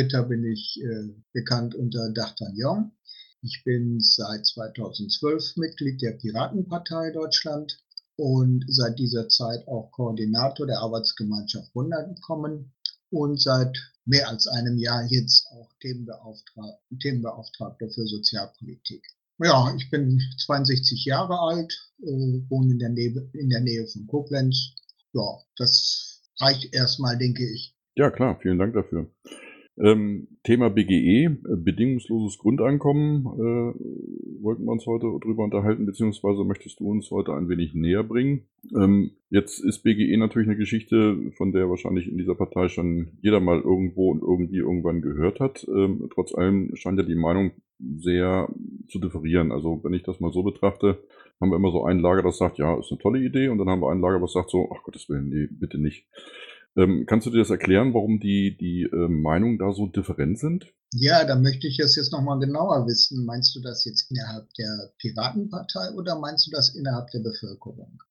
Twitter bin ich äh, bekannt unter D'Artagnan. Ich bin seit 2012 Mitglied der Piratenpartei Deutschland und seit dieser Zeit auch Koordinator der Arbeitsgemeinschaft Runtergekommen und seit mehr als einem Jahr jetzt auch Themenbeauftragter, Themenbeauftragter für Sozialpolitik. Ja, ich bin 62 Jahre alt, äh, wohne in der, Nähe, in der Nähe von Koblenz. Ja, das reicht erstmal, denke ich. Ja, klar, vielen Dank dafür. Ähm, Thema BGE, äh, bedingungsloses Grundeinkommen, äh, wollten wir uns heute drüber unterhalten, beziehungsweise möchtest du uns heute ein wenig näher bringen. Ähm, jetzt ist BGE natürlich eine Geschichte, von der wahrscheinlich in dieser Partei schon jeder mal irgendwo und irgendwie irgendwann gehört hat. Ähm, trotz allem scheint ja die Meinung sehr zu differieren. Also wenn ich das mal so betrachte, haben wir immer so ein Lager, das sagt, ja, ist eine tolle Idee, und dann haben wir ein Lager, was sagt so, ach Gottes Willen, nee, bitte nicht. Ähm, kannst du dir das erklären, warum die, die äh, Meinungen da so different sind? Ja, da möchte ich es jetzt nochmal genauer wissen. Meinst du das jetzt innerhalb der Piratenpartei oder meinst du das innerhalb der Bevölkerung?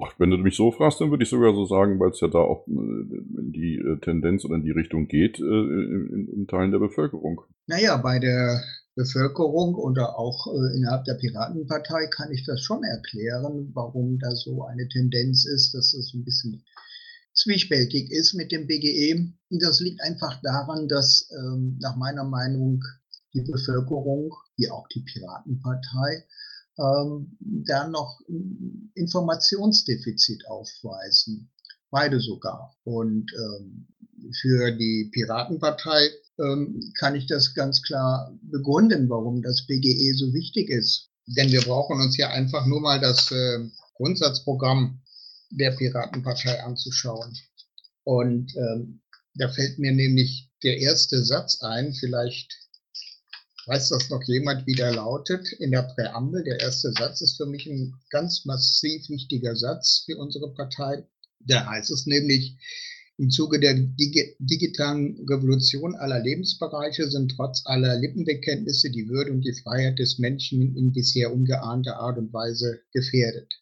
Ach, wenn du mich so fragst, dann würde ich sogar so sagen, weil es ja da auch äh, in die äh, Tendenz oder in die Richtung geht, äh, in, in Teilen der Bevölkerung. Naja, bei der Bevölkerung oder auch innerhalb der Piratenpartei kann ich das schon erklären, warum da so eine Tendenz ist, dass es ein bisschen zwiespältig ist mit dem BGE. Das liegt einfach daran, dass ähm, nach meiner Meinung die Bevölkerung, wie auch die Piratenpartei, ähm, da noch ein Informationsdefizit aufweisen. Beide sogar. Und ähm, für die Piratenpartei ähm, kann ich das ganz klar begründen, warum das BGE so wichtig ist. Denn wir brauchen uns ja einfach nur mal das äh, Grundsatzprogramm der Piratenpartei anzuschauen. Und ähm, da fällt mir nämlich der erste Satz ein, vielleicht weiß das noch jemand, wie der lautet, in der Präambel. Der erste Satz ist für mich ein ganz massiv wichtiger Satz für unsere Partei. Da heißt es nämlich, im Zuge der dig digitalen Revolution aller Lebensbereiche sind trotz aller Lippenbekenntnisse die Würde und die Freiheit des Menschen in bisher ungeahnter Art und Weise gefährdet.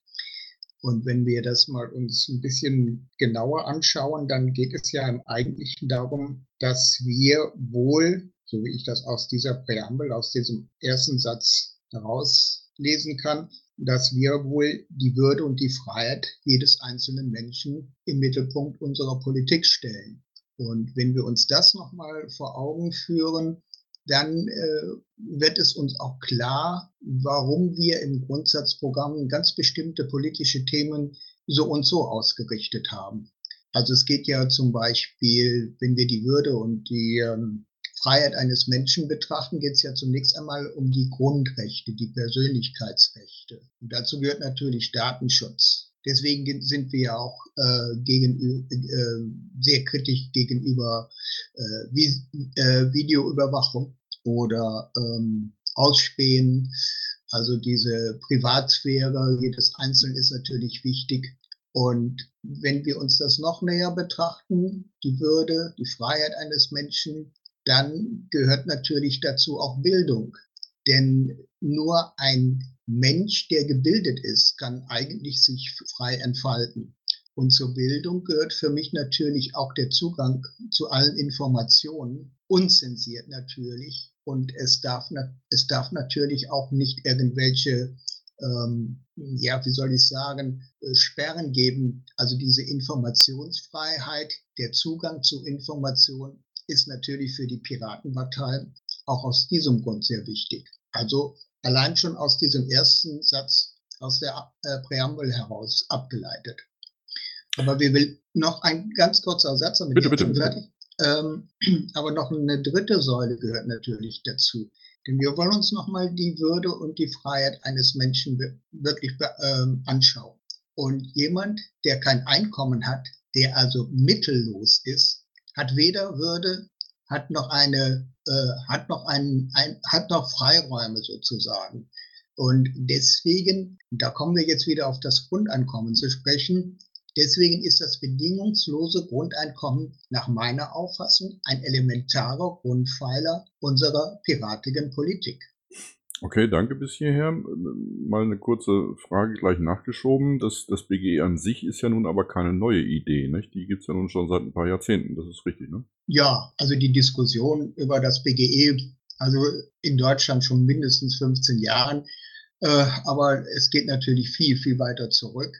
Und wenn wir das mal uns ein bisschen genauer anschauen, dann geht es ja im Eigentlichen darum, dass wir wohl, so wie ich das aus dieser Präambel, aus diesem ersten Satz herauslesen kann, dass wir wohl die Würde und die Freiheit jedes einzelnen Menschen im Mittelpunkt unserer Politik stellen. Und wenn wir uns das nochmal vor Augen führen, dann äh, wird es uns auch klar, warum wir im Grundsatzprogramm ganz bestimmte politische Themen so und so ausgerichtet haben. Also es geht ja zum Beispiel, wenn wir die Würde und die ähm, Freiheit eines Menschen betrachten, geht es ja zunächst einmal um die Grundrechte, die Persönlichkeitsrechte. Und dazu gehört natürlich Datenschutz. Deswegen sind wir ja auch äh, gegen, äh, sehr kritisch gegenüber äh, äh, Videoüberwachung oder ähm, Ausspähen. Also diese Privatsphäre jedes Einzelnen ist natürlich wichtig. Und wenn wir uns das noch näher betrachten, die Würde, die Freiheit eines Menschen, dann gehört natürlich dazu auch Bildung. Denn nur ein Mensch, der gebildet ist, kann eigentlich sich frei entfalten. Und zur Bildung gehört für mich natürlich auch der Zugang zu allen Informationen, unzensiert natürlich. Und es darf, es darf natürlich auch nicht irgendwelche, ähm, ja, wie soll ich sagen, äh, Sperren geben. Also diese Informationsfreiheit, der Zugang zu Informationen ist natürlich für die Piratenpartei auch aus diesem Grund sehr wichtig. Also allein schon aus diesem ersten Satz aus der äh, Präambel heraus abgeleitet. Aber wir will noch ein ganz kurzer Satz, damit bitte, bitte, bitte. Ähm, aber noch eine dritte Säule gehört natürlich dazu. Denn wir wollen uns nochmal die Würde und die Freiheit eines Menschen wirklich ähm, anschauen. Und jemand, der kein Einkommen hat, der also mittellos ist, hat weder Würde, hat noch eine, äh, hat noch einen, ein, hat noch Freiräume sozusagen. Und deswegen, da kommen wir jetzt wieder auf das Grundeinkommen zu sprechen, deswegen ist das bedingungslose Grundeinkommen nach meiner Auffassung ein elementarer Grundpfeiler unserer piratigen Politik. Okay, danke bis hierher. Mal eine kurze Frage gleich nachgeschoben. Das, das BGE an sich ist ja nun aber keine neue Idee. Nicht? Die gibt es ja nun schon seit ein paar Jahrzehnten. Das ist richtig, ne? Ja, also die Diskussion über das BGE, also in Deutschland schon mindestens 15 Jahren. Äh, aber es geht natürlich viel, viel weiter zurück.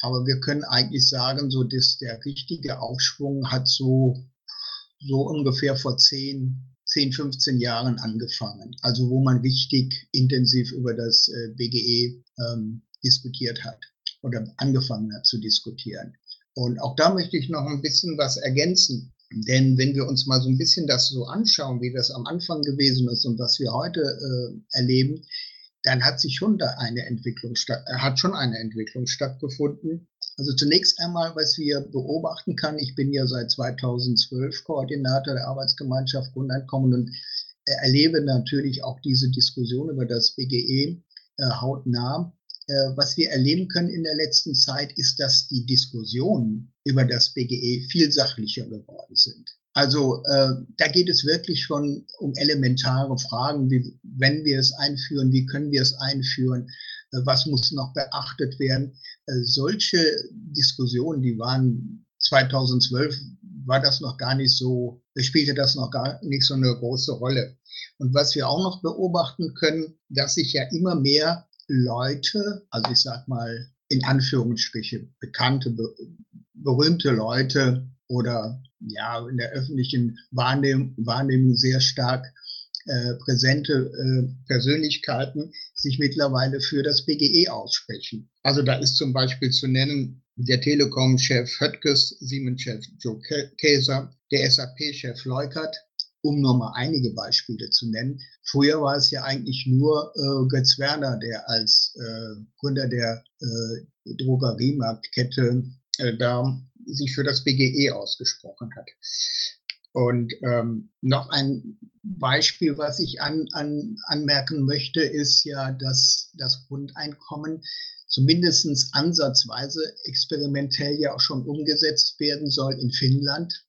Aber wir können eigentlich sagen, so dass der richtige Aufschwung hat so, so ungefähr vor zehn, 10, 15 Jahren angefangen. Also wo man richtig intensiv über das äh, BGE ähm, diskutiert hat oder angefangen hat zu diskutieren. Und auch da möchte ich noch ein bisschen was ergänzen. Denn wenn wir uns mal so ein bisschen das so anschauen, wie das am Anfang gewesen ist und was wir heute äh, erleben, dann hat sich schon da eine Entwicklung hat schon eine Entwicklung stattgefunden. Also zunächst einmal, was wir beobachten kann, ich bin ja seit 2012 Koordinator der Arbeitsgemeinschaft Grundeinkommen und äh, erlebe natürlich auch diese Diskussion über das BGE äh, hautnah. Äh, was wir erleben können in der letzten Zeit, ist, dass die Diskussionen über das BGE viel sachlicher geworden sind. Also äh, da geht es wirklich schon um elementare Fragen, wie wenn wir es einführen, wie können wir es einführen, äh, was muss noch beachtet werden. Äh, solche Diskussionen, die waren 2012, war das noch gar nicht so, spielte das noch gar nicht so eine große Rolle. Und was wir auch noch beobachten können, dass sich ja immer mehr Leute, also ich sag mal in Anführungsstriche bekannte, berühmte Leute oder ja in der öffentlichen Wahrnehmung, Wahrnehmung sehr stark äh, präsente äh, Persönlichkeiten sich mittlerweile für das BGE aussprechen. Also da ist zum Beispiel zu nennen der Telekom-Chef Höttges, Siemens-Chef Joe Käser, der SAP-Chef Leukert, um nur mal einige Beispiele zu nennen. Früher war es ja eigentlich nur äh, Götz Werner, der als äh, Gründer der äh, Drogeriemarktkette äh, da sich für das BGE ausgesprochen hat. Und ähm, noch ein Beispiel, was ich an, an, anmerken möchte, ist ja, dass das Grundeinkommen zumindest ansatzweise experimentell ja auch schon umgesetzt werden soll in Finnland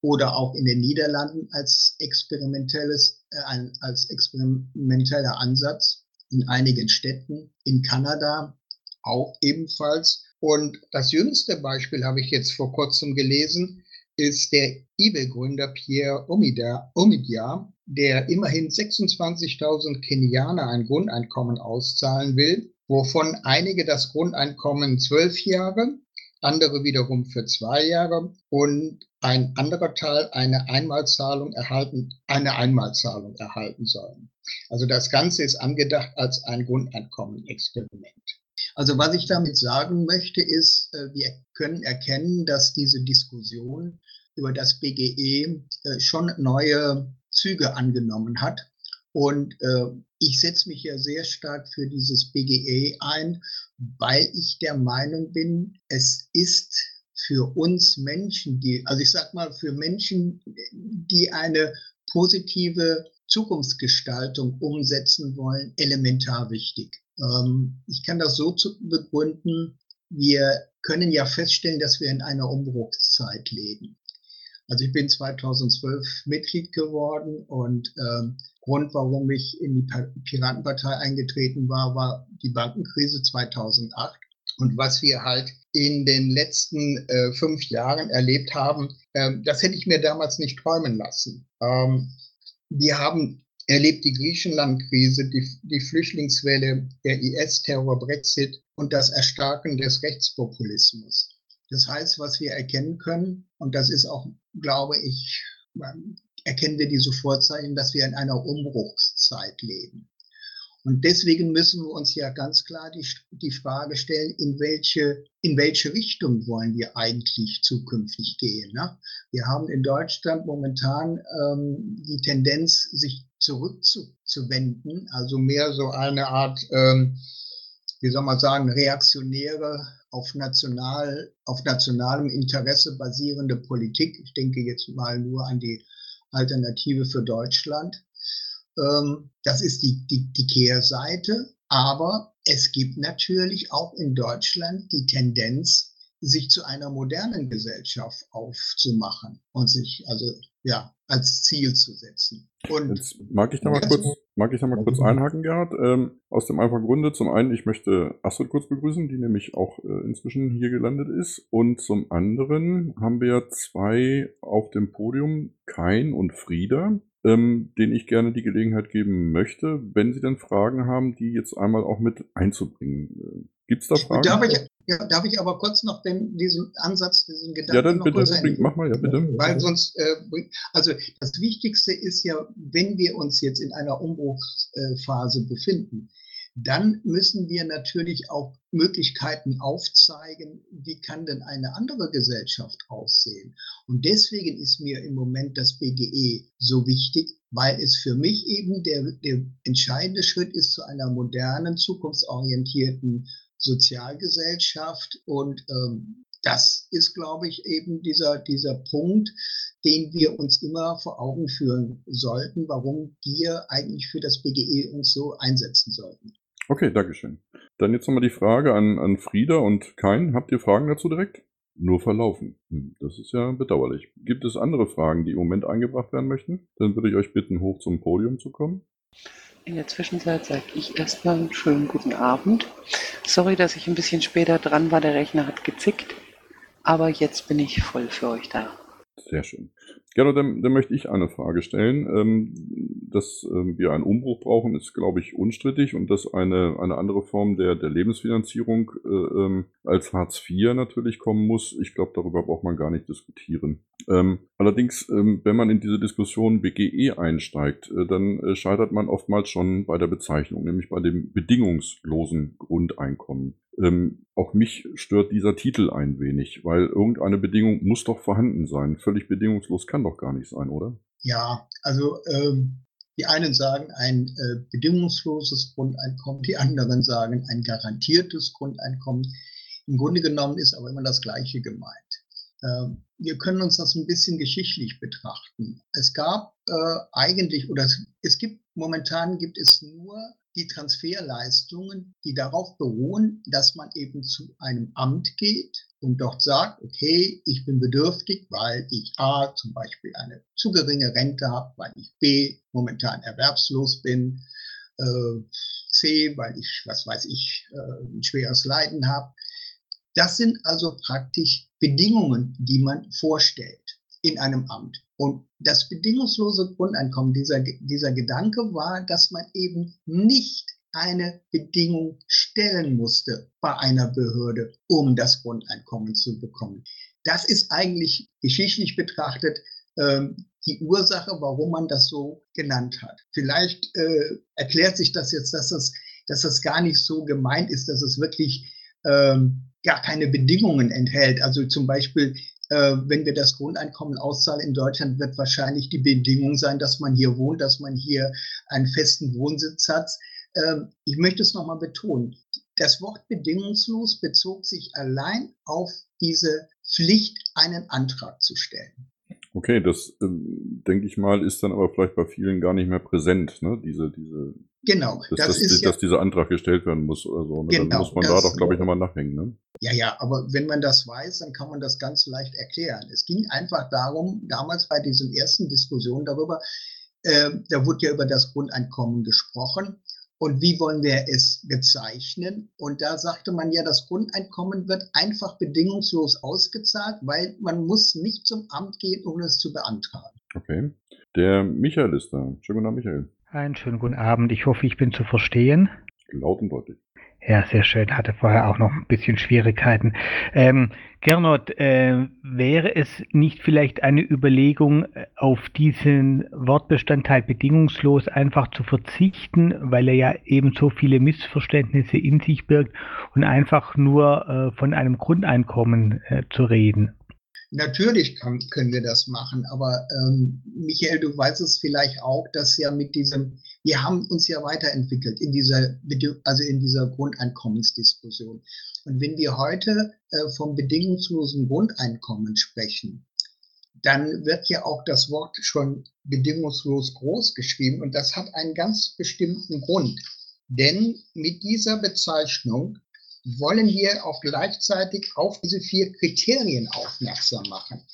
oder auch in den Niederlanden als experimentelles, äh, als experimenteller Ansatz, in einigen Städten, in Kanada auch ebenfalls. Und das jüngste Beispiel habe ich jetzt vor kurzem gelesen, ist der eBay-Gründer Pierre Omidyar, der immerhin 26.000 Kenianer ein Grundeinkommen auszahlen will, wovon einige das Grundeinkommen zwölf Jahre, andere wiederum für zwei Jahre und ein anderer Teil eine Einmalzahlung erhalten, eine Einmalzahlung erhalten sollen. Also das Ganze ist angedacht als ein Grundeinkommen-Experiment. Also was ich damit sagen möchte, ist, äh, wir können erkennen, dass diese Diskussion über das BGE äh, schon neue Züge angenommen hat. Und äh, ich setze mich ja sehr stark für dieses BGE ein, weil ich der Meinung bin, es ist für uns Menschen, die, also ich sag mal, für Menschen, die eine positive Zukunftsgestaltung umsetzen wollen, elementar wichtig. Ähm, ich kann das so begründen, wir können ja feststellen, dass wir in einer Umbruchszeit leben. Also ich bin 2012 Mitglied geworden und ähm, Grund, warum ich in die Piratenpartei eingetreten war, war die Bankenkrise 2008. Und was wir halt in den letzten äh, fünf Jahren erlebt haben, äh, das hätte ich mir damals nicht träumen lassen. Ähm, wir haben erlebt die Griechenland-Krise, die, die Flüchtlingswelle, der IS-Terror, Brexit und das Erstarken des Rechtspopulismus. Das heißt, was wir erkennen können, und das ist auch, glaube ich, erkennen wir diese Vorzeichen, dass wir in einer Umbruchszeit leben. Und deswegen müssen wir uns ja ganz klar die, die Frage stellen, in welche, in welche Richtung wollen wir eigentlich zukünftig gehen. Ne? Wir haben in Deutschland momentan ähm, die Tendenz, sich zurückzuwenden, also mehr so eine Art, ähm, wie soll man sagen, reaktionäre, auf, national, auf nationalem Interesse basierende Politik. Ich denke jetzt mal nur an die Alternative für Deutschland. Ähm, das ist die, die, die Kehrseite. Aber es gibt natürlich auch in Deutschland die Tendenz, sich zu einer modernen Gesellschaft aufzumachen und sich also ja, als Ziel zu setzen. Und Jetzt mag ich da mal kurz, mag ich da mal kurz einhaken, Gerhard. Ähm, aus dem einfachen Grunde, zum einen, ich möchte Astrid kurz begrüßen, die nämlich auch äh, inzwischen hier gelandet ist. Und zum anderen haben wir zwei auf dem Podium, Kain und Frieda, ähm, denen ich gerne die Gelegenheit geben möchte, wenn sie denn Fragen haben, die jetzt einmal auch mit einzubringen. Äh, Gibt es da Fragen? Darf ich, ja, darf ich aber kurz noch den, diesen Ansatz, diesen Gedanken Ja, dann noch bitte, kurz bring, mach mal, ja, bitte. Weil sonst, äh, also das Wichtigste ist ja, wenn wir uns jetzt in einer Umbruchsphase befinden, dann müssen wir natürlich auch Möglichkeiten aufzeigen, wie kann denn eine andere Gesellschaft aussehen. Und deswegen ist mir im Moment das BGE so wichtig, weil es für mich eben der, der entscheidende Schritt ist zu einer modernen, zukunftsorientierten Sozialgesellschaft. Und ähm, das ist, glaube ich, eben dieser, dieser Punkt, den wir uns immer vor Augen führen sollten, warum wir eigentlich für das BGE uns so einsetzen sollten. Okay, Dankeschön. Dann jetzt nochmal die Frage an, an Frieda und Kain. Habt ihr Fragen dazu direkt? Nur verlaufen. Hm, das ist ja bedauerlich. Gibt es andere Fragen, die im Moment eingebracht werden möchten? Dann würde ich euch bitten, hoch zum Podium zu kommen. In der Zwischenzeit sage ich erstmal einen schönen guten Abend. Sorry, dass ich ein bisschen später dran war, der Rechner hat gezickt, aber jetzt bin ich voll für euch da. Sehr schön. Gerne, dann, dann möchte ich eine Frage stellen. Ähm, dass ähm, wir einen Umbruch brauchen, ist, glaube ich, unstrittig und dass eine, eine andere Form der, der Lebensfinanzierung äh, ähm, als Hartz IV natürlich kommen muss. Ich glaube, darüber braucht man gar nicht diskutieren. Allerdings, wenn man in diese Diskussion BGE einsteigt, äh, dann äh, scheitert man oftmals schon bei der Bezeichnung, nämlich bei dem bedingungslosen Grundeinkommen. Ähm, auch mich stört dieser Titel ein wenig, weil irgendeine Bedingung muss doch vorhanden sein. Völlig bedingungslos kann doch gar nicht sein, oder? Ja, also ähm, die einen sagen ein äh, bedingungsloses Grundeinkommen, die anderen sagen ein garantiertes Grundeinkommen. Im Grunde genommen ist aber immer das Gleiche gemeint. Ähm, wir können uns das ein bisschen geschichtlich betrachten. Es gab äh, eigentlich, oder es, es gibt, momentan gibt es nur die Transferleistungen, die darauf beruhen, dass man eben zu einem Amt geht und dort sagt, okay, ich bin bedürftig, weil ich A zum Beispiel eine zu geringe Rente habe, weil ich B momentan erwerbslos bin, äh, C, weil ich, was weiß ich, äh, ein schweres Leiden habe. Das sind also praktisch Bedingungen, die man vorstellt in einem Amt. Und das bedingungslose Grundeinkommen, dieser, dieser Gedanke war, dass man eben nicht eine Bedingung stellen musste bei einer Behörde, um das Grundeinkommen zu bekommen. Das ist eigentlich geschichtlich betrachtet ähm, die Ursache, warum man das so genannt hat. Vielleicht äh, erklärt sich das jetzt, dass das, dass das gar nicht so gemeint ist, dass es wirklich ähm, gar keine Bedingungen enthält. Also zum Beispiel äh, wenn wir das Grundeinkommen auszahlen in Deutschland, wird wahrscheinlich die Bedingung sein, dass man hier wohnt, dass man hier einen festen Wohnsitz hat. Ähm, ich möchte es nochmal betonen. Das Wort bedingungslos bezog sich allein auf diese Pflicht, einen Antrag zu stellen. Okay, das äh, denke ich mal, ist dann aber vielleicht bei vielen gar nicht mehr präsent, ne? Diese, diese, genau, dass, das dass, ist dass ja, dieser Antrag gestellt werden muss oder so. Ne? Genau, dann muss man da doch, glaube ich, nochmal nachhängen. Ne? Ja, ja, aber wenn man das weiß, dann kann man das ganz leicht erklären. Es ging einfach darum, damals bei diesen ersten Diskussionen darüber, äh, da wurde ja über das Grundeinkommen gesprochen und wie wollen wir es bezeichnen. Und da sagte man ja, das Grundeinkommen wird einfach bedingungslos ausgezahlt, weil man muss nicht zum Amt gehen, um es zu beantragen. Okay. Der Michael ist da. Schönen guten Abend, Michael. Einen schönen guten Abend. Ich hoffe, ich bin zu verstehen. Laut und deutlich. Ja, sehr schön. Hatte vorher auch noch ein bisschen Schwierigkeiten. Ähm, Gernot, äh, wäre es nicht vielleicht eine Überlegung, äh, auf diesen Wortbestandteil bedingungslos einfach zu verzichten, weil er ja eben so viele Missverständnisse in sich birgt und einfach nur äh, von einem Grundeinkommen äh, zu reden? Natürlich kann, können wir das machen, aber ähm, Michael, du weißt es vielleicht auch, dass ja mit diesem, wir haben uns ja weiterentwickelt in dieser, also in dieser Grundeinkommensdiskussion. Und wenn wir heute äh, vom bedingungslosen Grundeinkommen sprechen, dann wird ja auch das Wort schon bedingungslos groß geschrieben und das hat einen ganz bestimmten Grund. Denn mit dieser Bezeichnung wollen wir auch gleichzeitig auf diese vier Kriterien aufmerksam machen.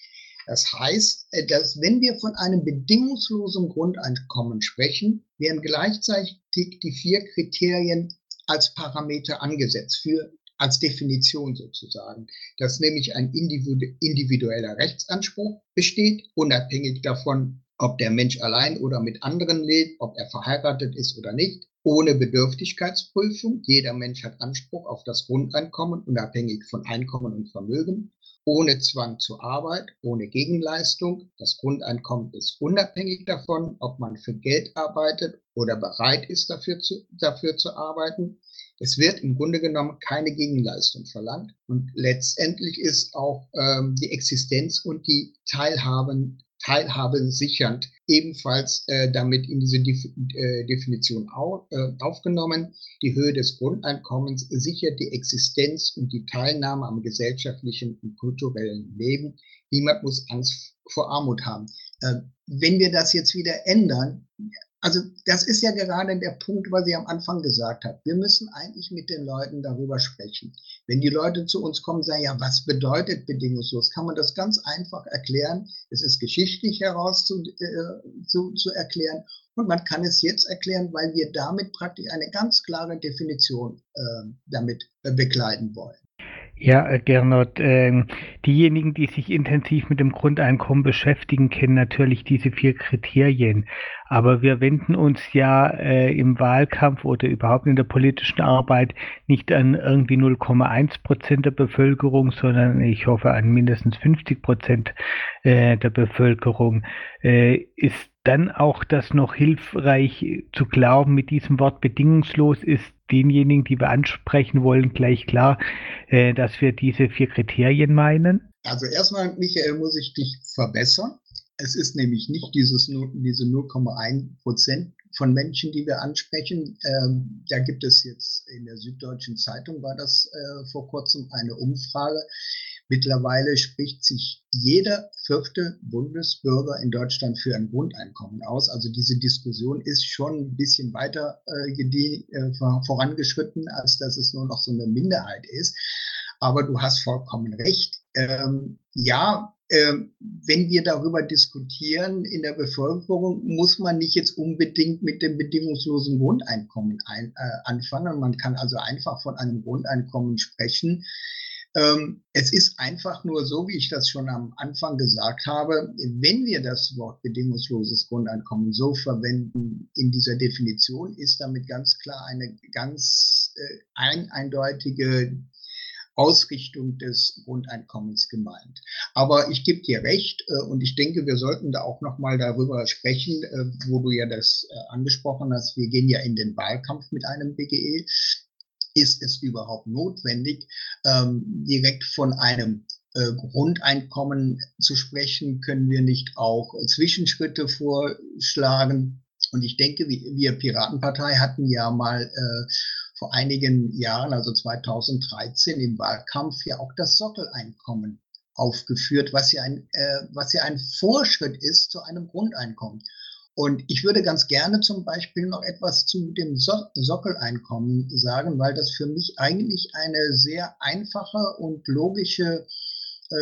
Das heißt, äh, dass wenn wir von einem bedingungslosen Grundeinkommen sprechen, werden gleichzeitig die vier Kriterien als Parameter angesetzt für als Definition sozusagen, dass nämlich ein individueller Rechtsanspruch besteht, unabhängig davon, ob der Mensch allein oder mit anderen lebt, ob er verheiratet ist oder nicht, ohne Bedürftigkeitsprüfung. Jeder Mensch hat Anspruch auf das Grundeinkommen, unabhängig von Einkommen und Vermögen, ohne Zwang zur Arbeit, ohne Gegenleistung. Das Grundeinkommen ist unabhängig davon, ob man für Geld arbeitet oder bereit ist, dafür zu, dafür zu arbeiten. Es wird im Grunde genommen keine Gegenleistung verlangt. Und letztendlich ist auch ähm, die Existenz und die Teilhaben, Teilhabe sichernd ebenfalls äh, damit in diese Def äh, Definition au äh, aufgenommen. Die Höhe des Grundeinkommens sichert die Existenz und die Teilnahme am gesellschaftlichen und kulturellen Leben. Niemand muss Angst vor Armut haben. Äh, wenn wir das jetzt wieder ändern, also das ist ja gerade der Punkt, was ich am Anfang gesagt habe. Wir müssen eigentlich mit den Leuten darüber sprechen. Wenn die Leute zu uns kommen sagen, ja, was bedeutet bedingungslos, kann man das ganz einfach erklären. Es ist geschichtlich heraus zu, äh, zu, zu erklären und man kann es jetzt erklären, weil wir damit praktisch eine ganz klare Definition äh, damit äh, begleiten wollen. Ja, äh, Gernot, äh, diejenigen, die sich intensiv mit dem Grundeinkommen beschäftigen, kennen natürlich diese vier Kriterien. Aber wir wenden uns ja äh, im Wahlkampf oder überhaupt in der politischen Arbeit nicht an irgendwie 0,1 Prozent der Bevölkerung, sondern ich hoffe an mindestens 50 Prozent äh, der Bevölkerung. Äh, ist dann auch das noch hilfreich zu glauben, mit diesem Wort bedingungslos ist denjenigen, die wir ansprechen wollen, gleich klar, äh, dass wir diese vier Kriterien meinen? Also erstmal, Michael, muss ich dich verbessern. Es ist nämlich nicht dieses, diese 0,1 Prozent von Menschen, die wir ansprechen. Ähm, da gibt es jetzt in der Süddeutschen Zeitung, war das äh, vor kurzem eine Umfrage. Mittlerweile spricht sich jeder vierte Bundesbürger in Deutschland für ein Grundeinkommen aus. Also diese Diskussion ist schon ein bisschen weiter äh, äh, vorangeschritten, als dass es nur noch so eine Minderheit ist. Aber du hast vollkommen recht. Ähm, ja, ähm, wenn wir darüber diskutieren in der Bevölkerung, muss man nicht jetzt unbedingt mit dem bedingungslosen Grundeinkommen ein, äh, anfangen. Man kann also einfach von einem Grundeinkommen sprechen, ähm, es ist einfach nur so, wie ich das schon am Anfang gesagt habe, wenn wir das Wort bedingungsloses Grundeinkommen so verwenden in dieser Definition, ist damit ganz klar eine ganz äh, ein, eindeutige Ausrichtung des Grundeinkommens gemeint. Aber ich gebe dir recht äh, und ich denke, wir sollten da auch noch mal darüber sprechen, äh, wo du ja das äh, angesprochen hast. Wir gehen ja in den Wahlkampf mit einem BGE ist es überhaupt notwendig, ähm, direkt von einem äh, Grundeinkommen zu sprechen? Können wir nicht auch Zwischenschritte vorschlagen? Und ich denke, wir Piratenpartei hatten ja mal äh, vor einigen Jahren, also 2013 im Wahlkampf, ja auch das Sockeleinkommen aufgeführt, was ja ein, äh, was ja ein Vorschritt ist zu einem Grundeinkommen. Und ich würde ganz gerne zum Beispiel noch etwas zu dem so Sockeleinkommen sagen, weil das für mich eigentlich eine sehr einfache und logische äh,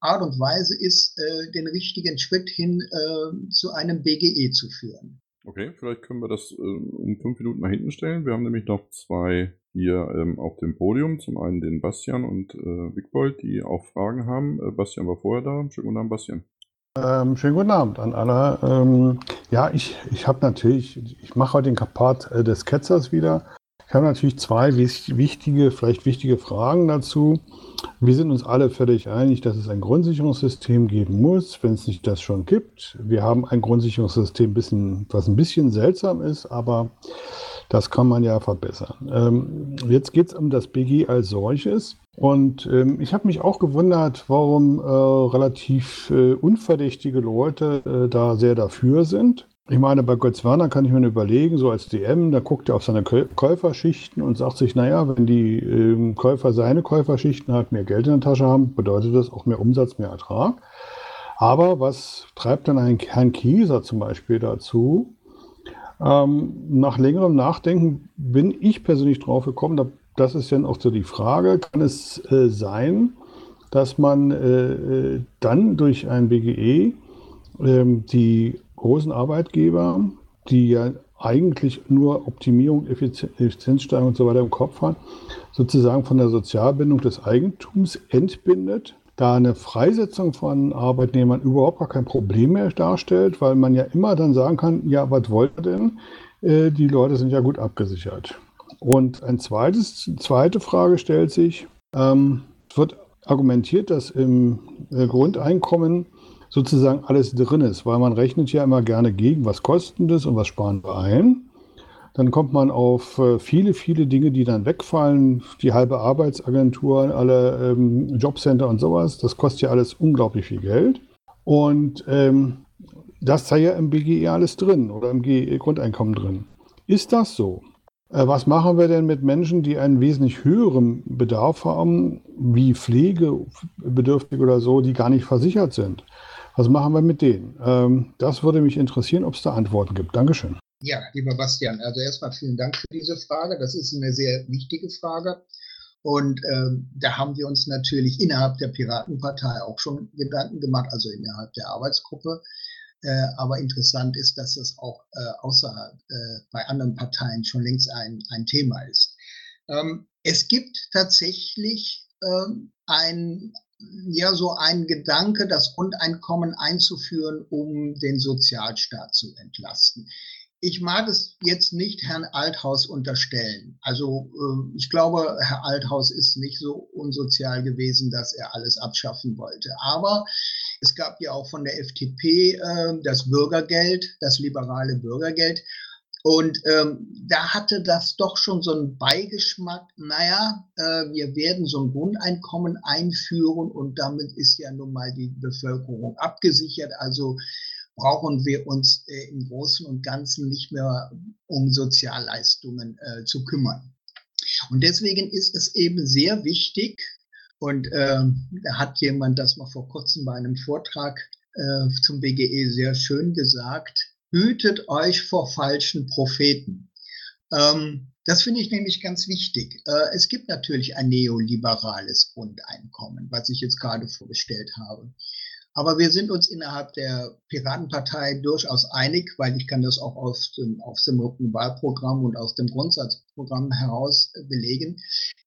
Art und Weise ist, äh, den richtigen Schritt hin äh, zu einem BGE zu führen. Okay, vielleicht können wir das äh, um fünf Minuten nach hinten stellen. Wir haben nämlich noch zwei hier ähm, auf dem Podium. Zum einen den Bastian und äh, Wigbold, die auch Fragen haben. Äh, Bastian war vorher da. Schönen guten Abend, Bastian. Ähm, schönen guten Abend an alle. Ähm, ja, ich, ich habe natürlich, ich mache heute den Part äh, des Ketzers wieder. Ich habe natürlich zwei wichtige, vielleicht wichtige Fragen dazu. Wir sind uns alle völlig einig, dass es ein Grundsicherungssystem geben muss, wenn es nicht das schon gibt. Wir haben ein Grundsicherungssystem, bisschen, was ein bisschen seltsam ist, aber das kann man ja verbessern. Ähm, jetzt geht es um das BG als solches. Und ähm, ich habe mich auch gewundert, warum äh, relativ äh, unverdächtige Leute äh, da sehr dafür sind. Ich meine, bei Götz Werner kann ich mir überlegen, so als DM, da guckt er auf seine Käuferschichten und sagt sich, naja, wenn die ähm, Käufer seine Käuferschichten halt mehr Geld in der Tasche haben, bedeutet das auch mehr Umsatz, mehr Ertrag. Aber was treibt dann ein Herrn Kieser zum Beispiel dazu? Ähm, nach längerem Nachdenken bin ich persönlich drauf gekommen, da das ist dann auch so die Frage, kann es äh, sein, dass man äh, dann durch ein BGE äh, die großen Arbeitgeber, die ja eigentlich nur Optimierung, Effizienzsteigerung und so weiter im Kopf haben, sozusagen von der Sozialbindung des Eigentums entbindet, da eine Freisetzung von Arbeitnehmern überhaupt gar kein Problem mehr darstellt, weil man ja immer dann sagen kann, ja, was wollt ihr denn? Äh, die Leute sind ja gut abgesichert. Und ein zweites, zweite Frage stellt sich, ähm, es wird argumentiert, dass im äh, Grundeinkommen sozusagen alles drin ist, weil man rechnet ja immer gerne gegen, was kostet es und was sparen wir ein. Dann kommt man auf äh, viele, viele Dinge, die dann wegfallen. Die halbe Arbeitsagentur, alle ähm, Jobcenter und sowas. Das kostet ja alles unglaublich viel Geld. Und ähm, das sei ja im BGE alles drin oder im Grundeinkommen drin. Ist das so? Äh, was machen wir denn mit Menschen, die einen wesentlich höheren Bedarf haben, wie Pflegebedürftige oder so, die gar nicht versichert sind? Was machen wir mit denen? Ähm, das würde mich interessieren, ob es da Antworten gibt. Dankeschön. Ja, lieber Bastian, also erstmal vielen Dank für diese Frage. Das ist eine sehr wichtige Frage. Und ähm, da haben wir uns natürlich innerhalb der Piratenpartei auch schon Gedanken gemacht, also innerhalb der Arbeitsgruppe. Äh, aber interessant ist, dass es auch äh, außerhalb äh, bei anderen Parteien schon längst ein, ein Thema ist. Ähm, es gibt tatsächlich ähm, ein, ja, so ein Gedanke, das Grundeinkommen einzuführen, um den Sozialstaat zu entlasten ich mag es jetzt nicht Herrn Althaus unterstellen. Also äh, ich glaube, Herr Althaus ist nicht so unsozial gewesen, dass er alles abschaffen wollte. Aber es gab ja auch von der FDP äh, das Bürgergeld, das liberale Bürgergeld. Und ähm, da hatte das doch schon so einen Beigeschmack, naja, äh, wir werden so ein Grundeinkommen einführen und damit ist ja nun mal die Bevölkerung abgesichert. Also brauchen wir uns äh, im Großen und Ganzen nicht mehr um Sozialleistungen äh, zu kümmern. Und deswegen ist es eben sehr wichtig, und äh, da hat jemand das mal vor kurzem bei einem Vortrag äh, zum BGE sehr schön gesagt, hütet euch vor falschen Propheten. Ähm, das finde ich nämlich ganz wichtig. Äh, es gibt natürlich ein neoliberales Grundeinkommen, was ich jetzt gerade vorgestellt habe. Aber wir sind uns innerhalb der Piratenpartei durchaus einig, weil ich kann das auch aus dem, aus dem Wahlprogramm und aus dem Grundsatzprogramm heraus belegen,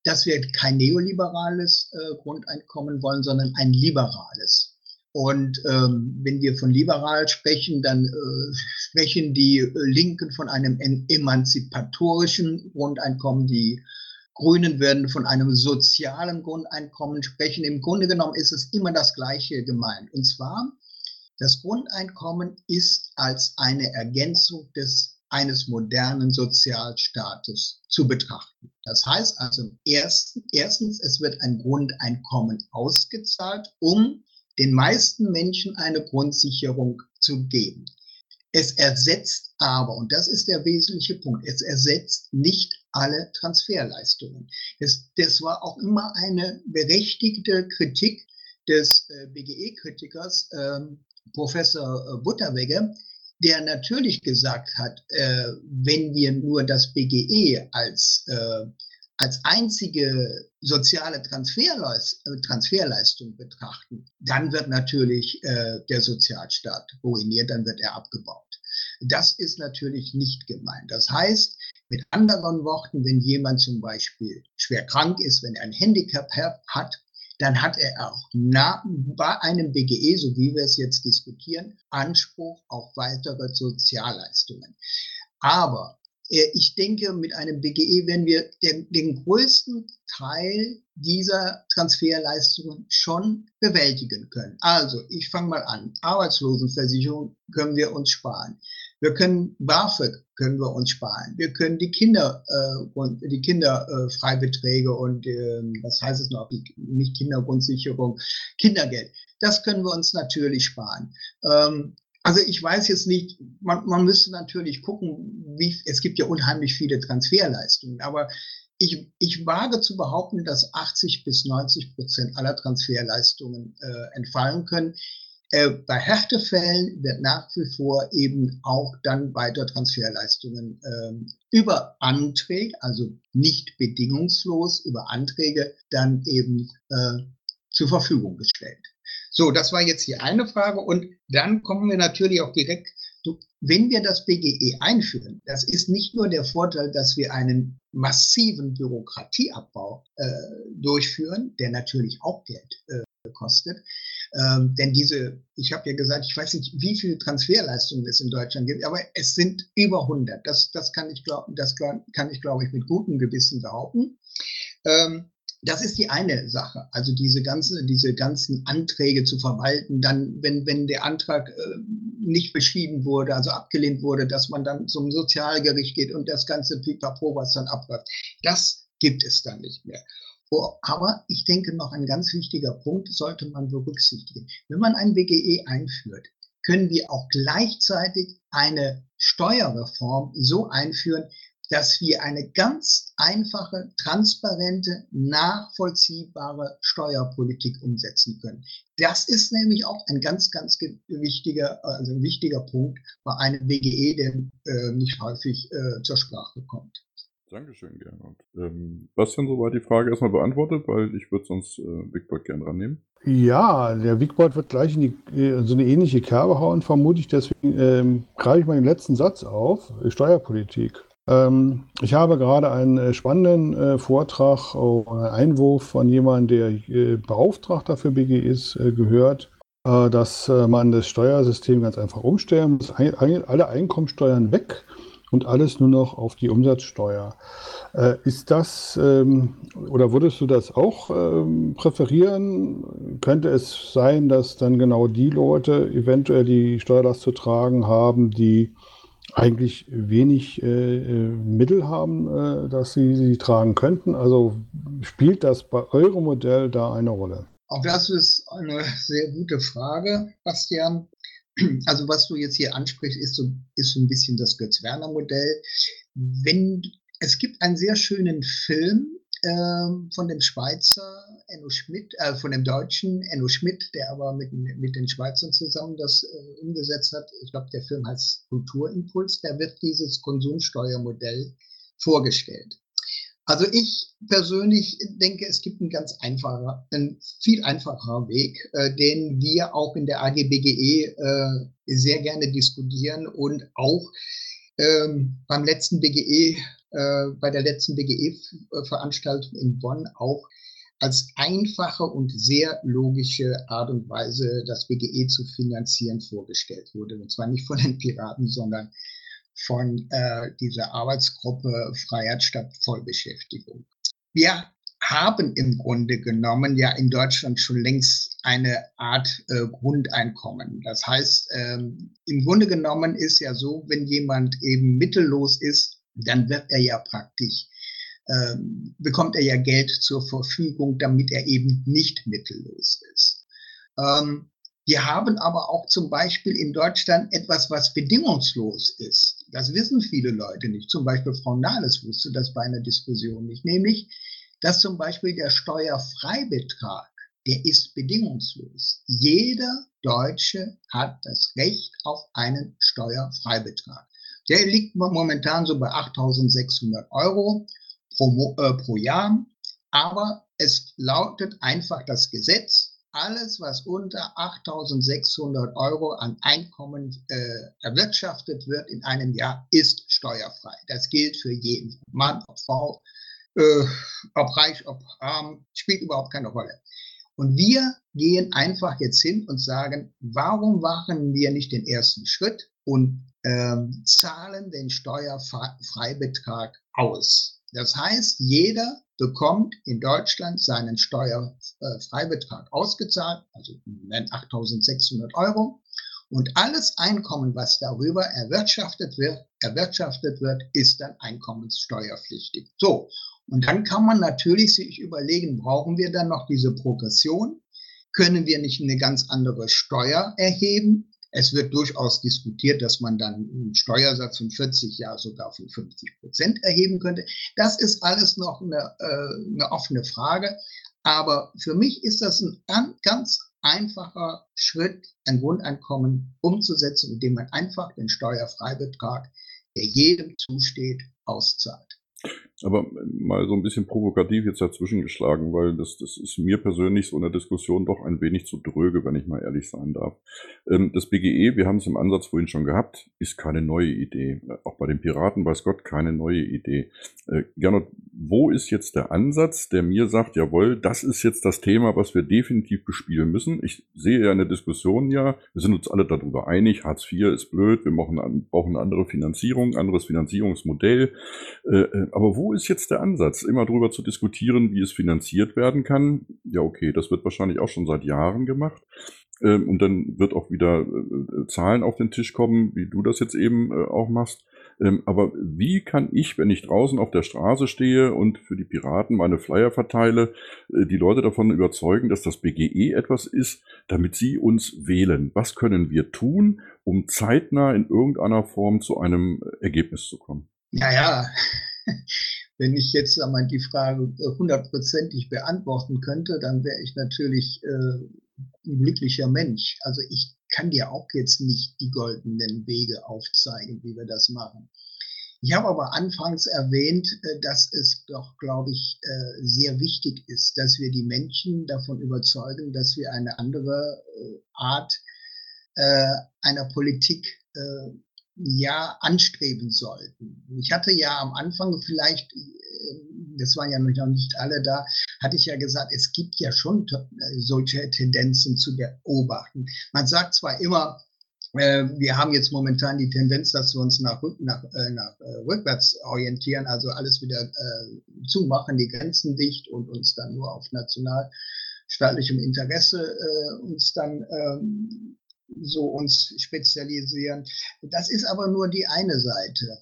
dass wir kein neoliberales äh, Grundeinkommen wollen, sondern ein liberales. Und ähm, wenn wir von liberal sprechen, dann äh, sprechen die Linken von einem emanzipatorischen Grundeinkommen, die Grünen werden von einem sozialen Grundeinkommen sprechen. Im Grunde genommen ist es immer das Gleiche gemeint. Und zwar, das Grundeinkommen ist als eine Ergänzung des, eines modernen Sozialstaates zu betrachten. Das heißt also, erstens, es wird ein Grundeinkommen ausgezahlt, um den meisten Menschen eine Grundsicherung zu geben. Es ersetzt aber, und das ist der wesentliche Punkt, es ersetzt nicht alle Transferleistungen. Das, das war auch immer eine berechtigte Kritik des äh, BGE-Kritikers, äh, Professor äh, Butterwegge, der natürlich gesagt hat, äh, wenn wir nur das BGE als, äh, als einzige soziale Transferleist äh, Transferleistung betrachten, dann wird natürlich der Sozialstaat ruiniert, dann wird er abgebaut. Das ist natürlich nicht gemeint. Das heißt, mit anderen Worten, wenn jemand zum Beispiel schwer krank ist, wenn er ein Handicap hat, dann hat er auch nach, bei einem BGE, so wie wir es jetzt diskutieren, Anspruch auf weitere Sozialleistungen. Aber äh, ich denke, mit einem BGE werden wir den, den, größten Teil dieser Transferleistungen schon bewältigen können. Also, ich fange mal an. Arbeitslosenversicherung können wir uns sparen. Wir können BAföG können wir uns sparen. Wir können die Kinder äh, die Kinderfreibeträge äh, und äh, was heißt es noch, nicht Kindergrundsicherung, Kindergeld. Das können wir uns natürlich sparen. Ähm, also ich weiß jetzt nicht, man, man müsste natürlich gucken, wie, es gibt ja unheimlich viele Transferleistungen, aber ich, ich wage zu behaupten, dass 80 bis 90 Prozent aller Transferleistungen äh, entfallen können. Äh, bei Härtefällen wird nach wie vor eben auch dann weiter Transferleistungen äh, über Anträge, also nicht bedingungslos über Anträge, dann eben äh, zur Verfügung gestellt. So, das war jetzt die eine Frage. Und dann kommen wir natürlich auch direkt, wenn wir das BGE einführen, das ist nicht nur der Vorteil, dass wir einen massiven Bürokratieabbau äh, durchführen, der natürlich auch Geld äh, kostet. Ähm, denn diese, ich habe ja gesagt, ich weiß nicht, wie viele Transferleistungen es in Deutschland gibt, aber es sind über 100. Das, das kann ich, glauben, ich, glaube ich, mit gutem Gewissen behaupten. Ähm, das ist die eine Sache. Also diese ganze, diese ganzen Anträge zu verwalten, dann, wenn, wenn der Antrag äh, nicht beschieden wurde, also abgelehnt wurde, dass man dann zum Sozialgericht geht und das ganze Pipapo, was dann abläuft. Das gibt es dann nicht mehr. Oh, aber ich denke noch ein ganz wichtiger Punkt sollte man berücksichtigen. Wenn man ein WGE einführt, können wir auch gleichzeitig eine Steuerreform so einführen, dass wir eine ganz einfache, transparente, nachvollziehbare Steuerpolitik umsetzen können. Das ist nämlich auch ein ganz, ganz wichtiger, also ein wichtiger Punkt bei einem WGE, der äh, nicht häufig äh, zur Sprache kommt. Dankeschön, Gernot. Ähm, Bastian, soweit die Frage erstmal beantwortet, weil ich würde sonst äh, Bigboard gerne rannehmen. Ja, der Bigboard wird gleich in die, äh, so eine ähnliche Kerbe hauen, vermute ich. Deswegen ähm, greife ich mal den letzten Satz auf. Steuerpolitik. Ähm, ich habe gerade einen äh, spannenden äh, Vortrag, äh, einen Einwurf von jemandem, der äh, Beauftragter für BG ist, äh, gehört, dass man das Steuersystem ganz einfach umstellen muss. alle Einkommensteuern weg und alles nur noch auf die Umsatzsteuer. ist das ähm, oder würdest du das auch ähm, präferieren? Könnte es sein, dass dann genau die Leute eventuell die Steuerlast zu tragen haben, die eigentlich wenig äh, äh, Mittel haben, äh, dass sie sie tragen könnten. Also spielt das bei eurem Modell da eine Rolle? Auch das ist eine sehr gute Frage, Bastian. Also was du jetzt hier ansprichst, ist so, ist so ein bisschen das Götz-Werner-Modell. Es gibt einen sehr schönen Film, ähm, von dem Schweizer Enno Schmidt, äh, von dem Deutschen Enno Schmidt, der aber mit, mit den Schweizern zusammen das äh, umgesetzt hat. Ich glaube, der Film heißt Kulturimpuls. Da wird dieses Konsumsteuermodell vorgestellt. Also ich persönlich denke, es gibt einen ganz einfacher, einen viel einfacher Weg, äh, den wir auch in der AGBGE äh, sehr gerne diskutieren und auch ähm, beim letzten BGE äh, bei der letzten BGE-Veranstaltung in Bonn auch als einfache und sehr logische Art und Weise das BGE zu finanzieren vorgestellt wurde. Und zwar nicht von den Piraten, sondern von äh, dieser Arbeitsgruppe Freiheit statt Vollbeschäftigung. Wir haben im Grunde genommen ja in Deutschland schon längst eine Art äh, Grundeinkommen. Das heißt, ähm, im Grunde genommen ist ja so, wenn jemand eben mittellos ist, dann wird er ja praktisch, ähm, bekommt er ja Geld zur Verfügung, damit er eben nicht mittellos ist. Ähm, wir haben aber auch zum Beispiel in Deutschland etwas, was bedingungslos ist. Das wissen viele Leute nicht. Zum Beispiel Frau Nahles wusste das bei einer Diskussion nicht, nämlich, dass zum Beispiel der Steuerfreibetrag, der ist bedingungslos. Jeder Deutsche hat das Recht auf einen Steuerfreibetrag. Der liegt momentan so bei 8.600 Euro pro, äh, pro Jahr. Aber es lautet einfach das Gesetz, alles, was unter 8.600 Euro an Einkommen äh, erwirtschaftet wird in einem Jahr, ist steuerfrei. Das gilt für jeden Mann, ob Frau, äh, ob reich, ob arm, spielt überhaupt keine Rolle. Und wir gehen einfach jetzt hin und sagen, warum machen wir nicht den ersten Schritt und ähm, zahlen den Steuerfreibetrag aus. Das heißt, jeder bekommt in Deutschland seinen Steuerfreibetrag ausgezahlt, also im Moment 8.600 Euro. Und alles Einkommen, was darüber erwirtschaftet wird, erwirtschaftet wird, ist dann einkommenssteuerpflichtig. So. Und dann kann man natürlich sich überlegen, brauchen wir dann noch diese Progression? Können wir nicht eine ganz andere Steuer erheben? Es wird durchaus diskutiert, dass man dann einen Steuersatz von 40, ja sogar von 50 Prozent erheben könnte. Das ist alles noch eine, äh, eine offene Frage. Aber für mich ist das ein ganz einfacher Schritt, ein Grundeinkommen umzusetzen, indem man einfach den Steuerfreibetrag, der jedem zusteht, auszahlt. Aber mal so ein bisschen provokativ jetzt dazwischen geschlagen, weil das, das ist mir persönlich so in der Diskussion doch ein wenig zu dröge, wenn ich mal ehrlich sein darf. Ähm, das BGE, wir haben es im Ansatz vorhin schon gehabt, ist keine neue Idee. Auch bei den Piraten, weiß Gott, keine neue Idee. Äh, Gernot, wo ist jetzt der Ansatz, der mir sagt, jawohl, das ist jetzt das Thema, was wir definitiv bespielen müssen? Ich sehe ja in der Diskussion ja, wir sind uns alle darüber einig, Hartz IV ist blöd, wir brauchen, eine andere Finanzierung, anderes Finanzierungsmodell. Äh, äh, aber wo ist jetzt der Ansatz? Immer darüber zu diskutieren, wie es finanziert werden kann. Ja, okay, das wird wahrscheinlich auch schon seit Jahren gemacht. Ähm, und dann wird auch wieder äh, Zahlen auf den Tisch kommen, wie du das jetzt eben äh, auch machst. Ähm, aber wie kann ich, wenn ich draußen auf der Straße stehe und für die Piraten meine Flyer verteile, äh, die Leute davon überzeugen, dass das BGE etwas ist, damit sie uns wählen? Was können wir tun, um zeitnah in irgendeiner Form zu einem Ergebnis zu kommen? Ja, ja. Wenn ich jetzt einmal die Frage hundertprozentig beantworten könnte, dann wäre ich natürlich äh, ein glücklicher Mensch. Also ich kann dir auch jetzt nicht die goldenen Wege aufzeigen, wie wir das machen. Ich habe aber anfangs erwähnt, äh, dass es doch, glaube ich, äh, sehr wichtig ist, dass wir die Menschen davon überzeugen, dass wir eine andere äh, Art einer Politik ja anstreben sollten. Ich hatte ja am Anfang vielleicht, äh, das waren ja noch nicht alle da, hatte ich ja gesagt, es gibt ja schon äh, solche Tendenzen zu beobachten. Man sagt zwar immer, äh, wir haben jetzt momentan die Tendenz, dass wir uns nach, nach, nach rückwärts orientieren, also alles wieder äh, zumachen, die Grenzen dicht und uns dann nur auf nationalstaatlichem Interesse äh, uns dann ähm, so uns spezialisieren. Das ist aber nur die eine Seite.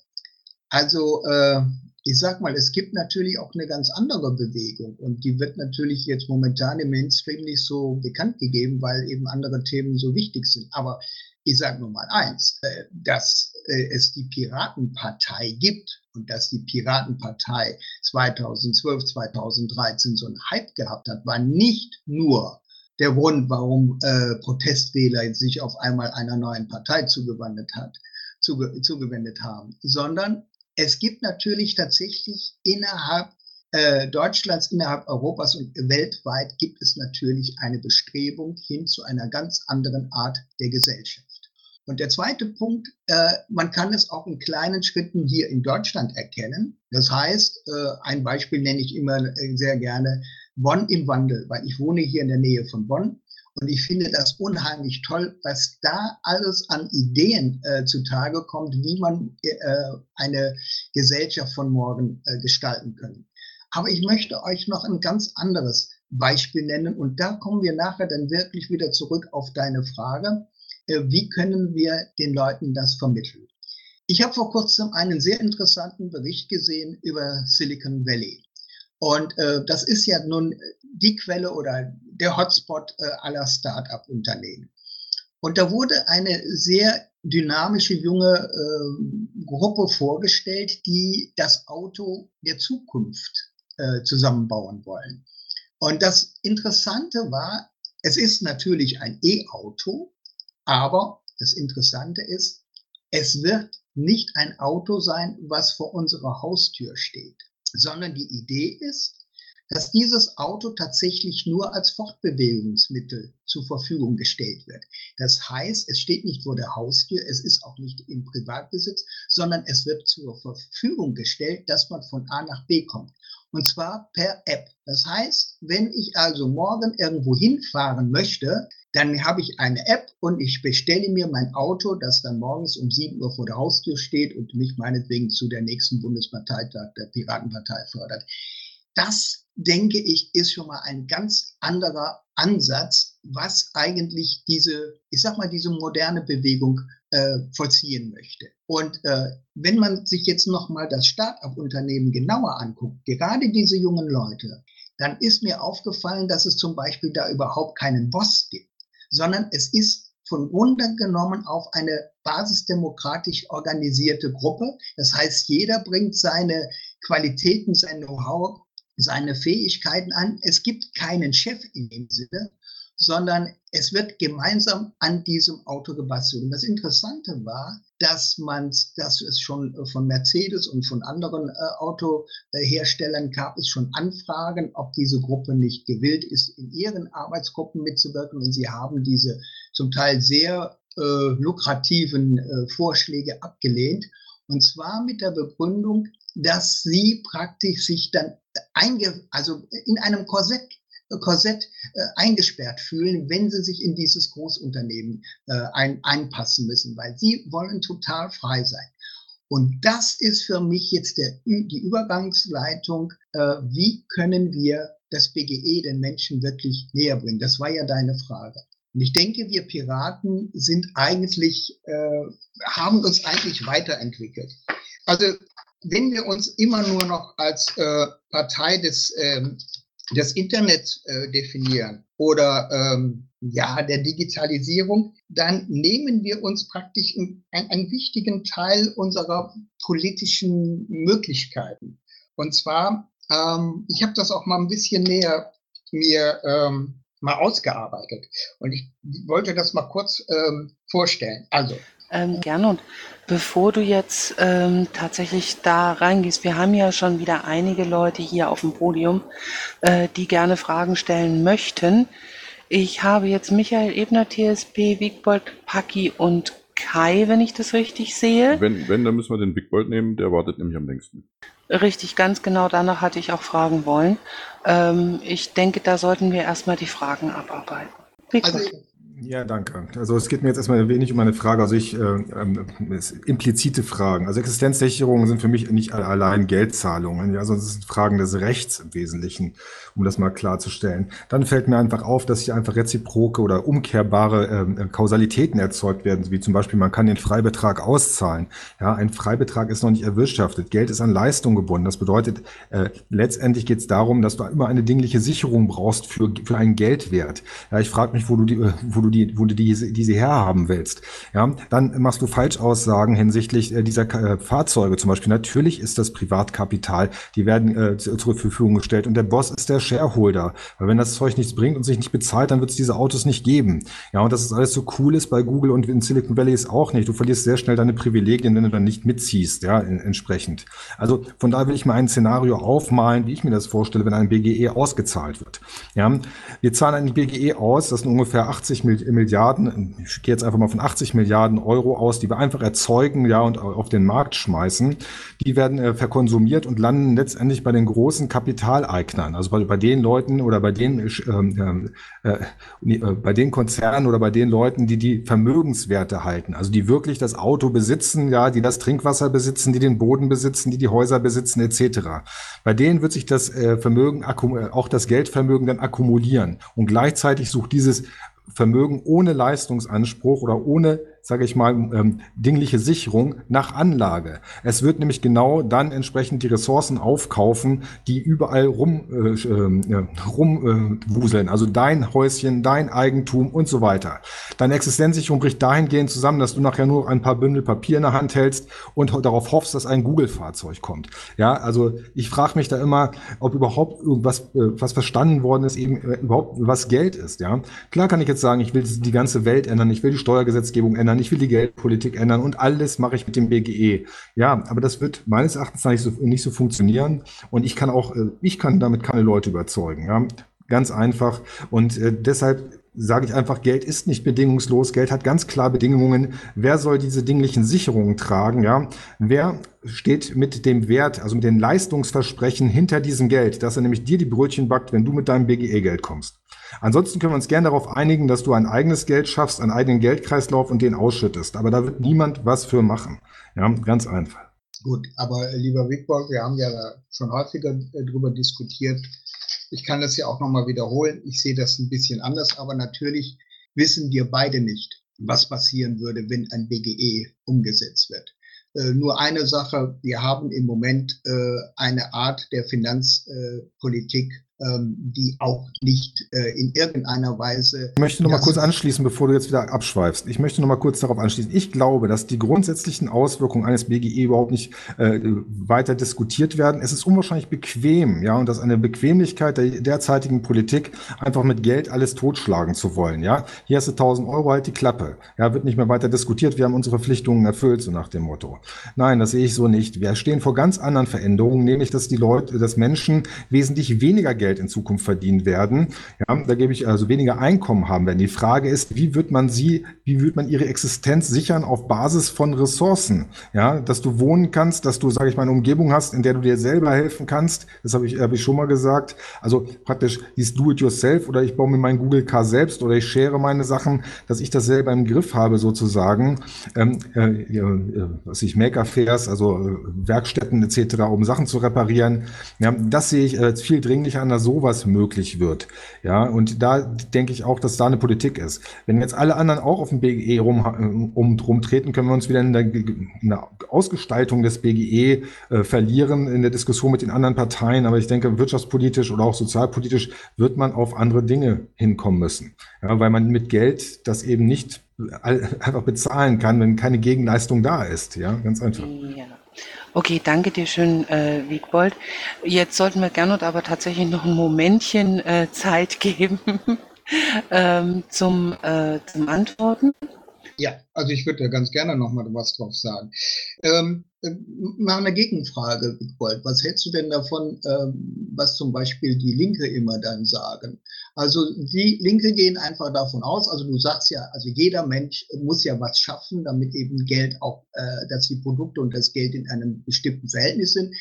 Also äh, ich sag mal, es gibt natürlich auch eine ganz andere Bewegung und die wird natürlich jetzt momentan im Mainstream nicht so bekannt gegeben, weil eben andere Themen so wichtig sind. Aber ich sage nur mal eins, äh, dass äh, es die Piratenpartei gibt und dass die Piratenpartei 2012, 2013 so einen Hype gehabt hat, war nicht nur der Grund, warum äh, Protestwähler sich auf einmal einer neuen Partei zugewandt hat, zuge zugewendet haben, sondern es gibt natürlich tatsächlich innerhalb äh, Deutschlands, innerhalb Europas und weltweit gibt es natürlich eine Bestrebung hin zu einer ganz anderen Art der Gesellschaft. Und der zweite Punkt, äh, man kann es auch in kleinen Schritten hier in Deutschland erkennen. Das heißt, äh, ein Beispiel nenne ich immer sehr gerne, Bonn im Wandel, weil ich wohne hier in der Nähe von Bonn und ich finde das unheimlich toll, was da alles an Ideen äh, zutage kommt, wie man äh, eine Gesellschaft von morgen äh, gestalten können. Aber ich möchte euch noch ein ganz anderes Beispiel nennen und da kommen wir nachher dann wirklich wieder zurück auf deine Frage, äh, wie können wir den Leuten das vermitteln. Ich habe vor kurzem einen sehr interessanten Bericht gesehen über Silicon Valley. Und äh, das ist ja nun die Quelle oder der Hotspot äh, aller Start-up-Unternehmen. Und da wurde eine sehr dynamische junge äh, Gruppe vorgestellt, die das Auto der Zukunft äh, zusammenbauen wollen. Und das Interessante war, es ist natürlich ein E-Auto, aber das Interessante ist, es wird nicht ein Auto sein, was vor unserer Haustür steht sondern die Idee ist, dass dieses Auto tatsächlich nur als Fortbewegungsmittel zur Verfügung gestellt wird. Das heißt, es steht nicht vor der Haustür, es ist auch nicht im Privatbesitz, sondern es wird zur Verfügung gestellt, dass man von A nach B kommt. Und zwar per App. Das heißt, wenn ich also morgen irgendwo hinfahren möchte, dann habe ich eine App und ich bestelle mir mein Auto, das dann morgens um 7 Uhr vor der Haustür steht und mich meinetwegen zu der nächsten Bundesparteitag der Piratenpartei fördert. Das, denke ich, ist schon mal ein ganz anderer Ansatz, was eigentlich diese, ich sag mal, diese moderne Bewegung äh, vollziehen möchte. Und äh, wenn man sich jetzt nochmal das Start-up-Unternehmen genauer anguckt, gerade diese jungen Leute, dann ist mir aufgefallen, dass es zum Beispiel da überhaupt keinen Boss gibt sondern es ist von Grunde genommen auf eine basisdemokratisch organisierte Gruppe. Das heißt, jeder bringt seine Qualitäten, sein Know-how, seine Fähigkeiten an. Es gibt keinen Chef in dem Sinne, sondern es wird gemeinsam an diesem Auto gebastelt. Und das Interessante war, dass man, dass es schon von Mercedes und von anderen äh, Autoherstellern gab es schon Anfragen, ob diese Gruppe nicht gewillt ist, in ihren Arbeitsgruppen mitzuwirken. Und sie haben diese zum Teil sehr äh, lukrativen äh, Vorschläge abgelehnt. Und zwar mit der Begründung, dass sie praktisch sich dann einge, also in einem Korsett Korsett äh, eingesperrt fühlen, wenn sie sich in dieses Großunternehmen äh, ein, einpassen müssen, weil sie wollen total frei sein. Und das ist für mich jetzt der, die Übergangsleitung. Äh, wie können wir das BGE den Menschen wirklich näher bringen? Das war ja deine Frage. Und ich denke, wir Piraten sind eigentlich, äh, haben uns eigentlich weiterentwickelt. Also wenn wir uns immer nur noch als äh, Partei des ähm, des Internets äh, definieren oder ähm, ja der Digitalisierung, dann nehmen wir uns praktisch einen, einen wichtigen Teil unserer politischen Möglichkeiten. Und zwar, ähm, ich habe das auch mal ein bisschen näher mir ähm, mal ausgearbeitet und ich wollte das mal kurz ähm, vorstellen. Also ähm, gerne. Und bevor du jetzt ähm, tatsächlich da reingehst, wir haben ja schon wieder einige Leute hier auf dem Podium, äh, die gerne Fragen stellen möchten. Ich habe jetzt Michael Ebner, TSP, Wigbold, Paki und Kai, wenn ich das richtig sehe. Wenn, wenn, dann müssen wir den Wigbold nehmen, der wartet nämlich am längsten. Richtig, ganz genau danach hatte ich auch fragen wollen. Ähm, ich denke, da sollten wir erstmal die Fragen abarbeiten. Wigbold. Also, ja, danke. Also es geht mir jetzt erstmal wenig um eine Frage, also ich, äh, ähm, implizite Fragen. Also Existenzsicherungen sind für mich nicht allein Geldzahlungen, ja, sondern es sind Fragen des Rechts im Wesentlichen, um das mal klarzustellen. Dann fällt mir einfach auf, dass hier einfach reziproke oder umkehrbare äh, Kausalitäten erzeugt werden, wie zum Beispiel, man kann den Freibetrag auszahlen. Ja, ein Freibetrag ist noch nicht erwirtschaftet. Geld ist an Leistung gebunden. Das bedeutet, äh, letztendlich geht es darum, dass du immer eine dingliche Sicherung brauchst für, für einen Geldwert. Ja, ich frage mich, wo du die, äh, wo du die, wo du diese, diese herhaben willst. Ja, dann machst du Falschaussagen hinsichtlich äh, dieser äh, Fahrzeuge zum Beispiel. Natürlich ist das Privatkapital, die werden äh, zur Verfügung gestellt und der Boss ist der Shareholder. Weil wenn das Zeug nichts bringt und sich nicht bezahlt, dann wird es diese Autos nicht geben. Ja, und dass es alles so cool ist bei Google und in Silicon Valley ist auch nicht. Du verlierst sehr schnell deine Privilegien, wenn du dann nicht mitziehst, ja, in, entsprechend. Also von daher will ich mal ein Szenario aufmalen, wie ich mir das vorstelle, wenn ein BGE ausgezahlt wird. Ja, wir zahlen ein BGE aus, das sind ungefähr 80 Milliarden, ich gehe jetzt einfach mal von 80 Milliarden Euro aus, die wir einfach erzeugen, ja, und auf den Markt schmeißen. Die werden äh, verkonsumiert und landen letztendlich bei den großen Kapitaleignern, also bei, bei den Leuten oder bei den, ähm, ähm, äh, äh, bei den Konzernen oder bei den Leuten, die die Vermögenswerte halten, also die wirklich das Auto besitzen, ja, die das Trinkwasser besitzen, die den Boden besitzen, die die Häuser besitzen, etc. Bei denen wird sich das äh, Vermögen, äh, auch das Geldvermögen dann akkumulieren und gleichzeitig sucht dieses Vermögen ohne Leistungsanspruch oder ohne sage ich mal, ähm, dingliche Sicherung nach Anlage. Es wird nämlich genau dann entsprechend die Ressourcen aufkaufen, die überall rum, äh, äh, rumwuseln. Äh, also dein Häuschen, dein Eigentum und so weiter. Deine Existenzsicherung bricht dahingehend zusammen, dass du nachher nur ein paar Bündel Papier in der Hand hältst und darauf hoffst, dass ein Google-Fahrzeug kommt. Ja, also ich frage mich da immer, ob überhaupt irgendwas, äh, was verstanden worden ist, eben äh, überhaupt was Geld ist. Ja, klar kann ich jetzt sagen, ich will die ganze Welt ändern, ich will die Steuergesetzgebung ändern, ich will die Geldpolitik ändern und alles mache ich mit dem BGE. Ja, aber das wird meines Erachtens nicht so, nicht so funktionieren und ich kann auch, äh, ich kann damit keine Leute überzeugen. Ja, ganz einfach und äh, deshalb sage ich einfach, Geld ist nicht bedingungslos. Geld hat ganz klar Bedingungen. Wer soll diese dinglichen Sicherungen tragen? Ja, wer steht mit dem Wert, also mit den Leistungsversprechen hinter diesem Geld, dass er nämlich dir die Brötchen backt, wenn du mit deinem BGE-Geld kommst? Ansonsten können wir uns gerne darauf einigen, dass du ein eigenes Geld schaffst, einen eigenen Geldkreislauf und den ausschüttest. Aber da wird niemand was für machen. Ja, ganz einfach. Gut, aber äh, lieber Wigborg, wir haben ja schon häufiger äh, darüber diskutiert. Ich kann das ja auch nochmal wiederholen. Ich sehe das ein bisschen anders, aber natürlich wissen wir beide nicht, was passieren würde, wenn ein BGE umgesetzt wird. Äh, nur eine Sache, wir haben im Moment äh, eine Art der Finanzpolitik, ähm, die auch nicht äh, in irgendeiner Weise. Ich möchte noch mal kurz anschließen, bevor du jetzt wieder abschweifst. Ich möchte noch mal kurz darauf anschließen. Ich glaube, dass die grundsätzlichen Auswirkungen eines BGE überhaupt nicht äh, weiter diskutiert werden. Es ist unwahrscheinlich bequem, ja, und dass eine Bequemlichkeit der derzeitigen Politik einfach mit Geld alles totschlagen zu wollen, ja. Hier hast du 1000 Euro, halt die Klappe. Ja, wird nicht mehr weiter diskutiert. Wir haben unsere Verpflichtungen erfüllt, so nach dem Motto. Nein, das sehe ich so nicht. Wir stehen vor ganz anderen Veränderungen, nämlich, dass die Leute, dass Menschen wesentlich weniger Geld Geld in Zukunft verdienen werden. Ja, da gebe ich also weniger Einkommen haben werden. Die Frage ist, wie wird man sie, wie wird man ihre Existenz sichern auf Basis von Ressourcen? Ja, dass du wohnen kannst, dass du, sage ich mal, eine Umgebung hast, in der du dir selber helfen kannst. Das habe ich, habe ich schon mal gesagt. Also praktisch dieses Do-it-yourself oder ich baue mir mein Google Car selbst oder ich share meine Sachen, dass ich das selber im Griff habe sozusagen. Ähm, äh, äh, was ich Maker-Fairs, also äh, Werkstätten etc., um Sachen zu reparieren. Ja, das sehe ich äh, viel dringlicher an, dass sowas möglich wird. Ja, und da denke ich auch, dass da eine Politik ist. Wenn jetzt alle anderen auch auf dem BGE rum, um, rumtreten, können wir uns wieder in der, in der Ausgestaltung des BGE äh, verlieren in der Diskussion mit den anderen Parteien. Aber ich denke, wirtschaftspolitisch oder auch sozialpolitisch wird man auf andere Dinge hinkommen müssen. Ja, weil man mit Geld das eben nicht einfach bezahlen kann, wenn keine Gegenleistung da ist. Ja, ganz einfach. Ja. Okay, danke dir schön, äh, Wiegbold. Jetzt sollten wir Gernot aber tatsächlich noch ein Momentchen äh, Zeit geben ähm, zum, äh, zum Antworten. Ja, also ich würde da ganz gerne noch mal was drauf sagen. Ähm, äh, mal eine Gegenfrage, Wiegbold. Was hältst du denn davon, ähm, was zum Beispiel die Linke immer dann sagen? Also die Linke gehen einfach davon aus, also du sagst ja, also jeder Mensch muss ja was schaffen, damit eben Geld auch, äh, dass die Produkte und das Geld in einem bestimmten Verhältnis sind.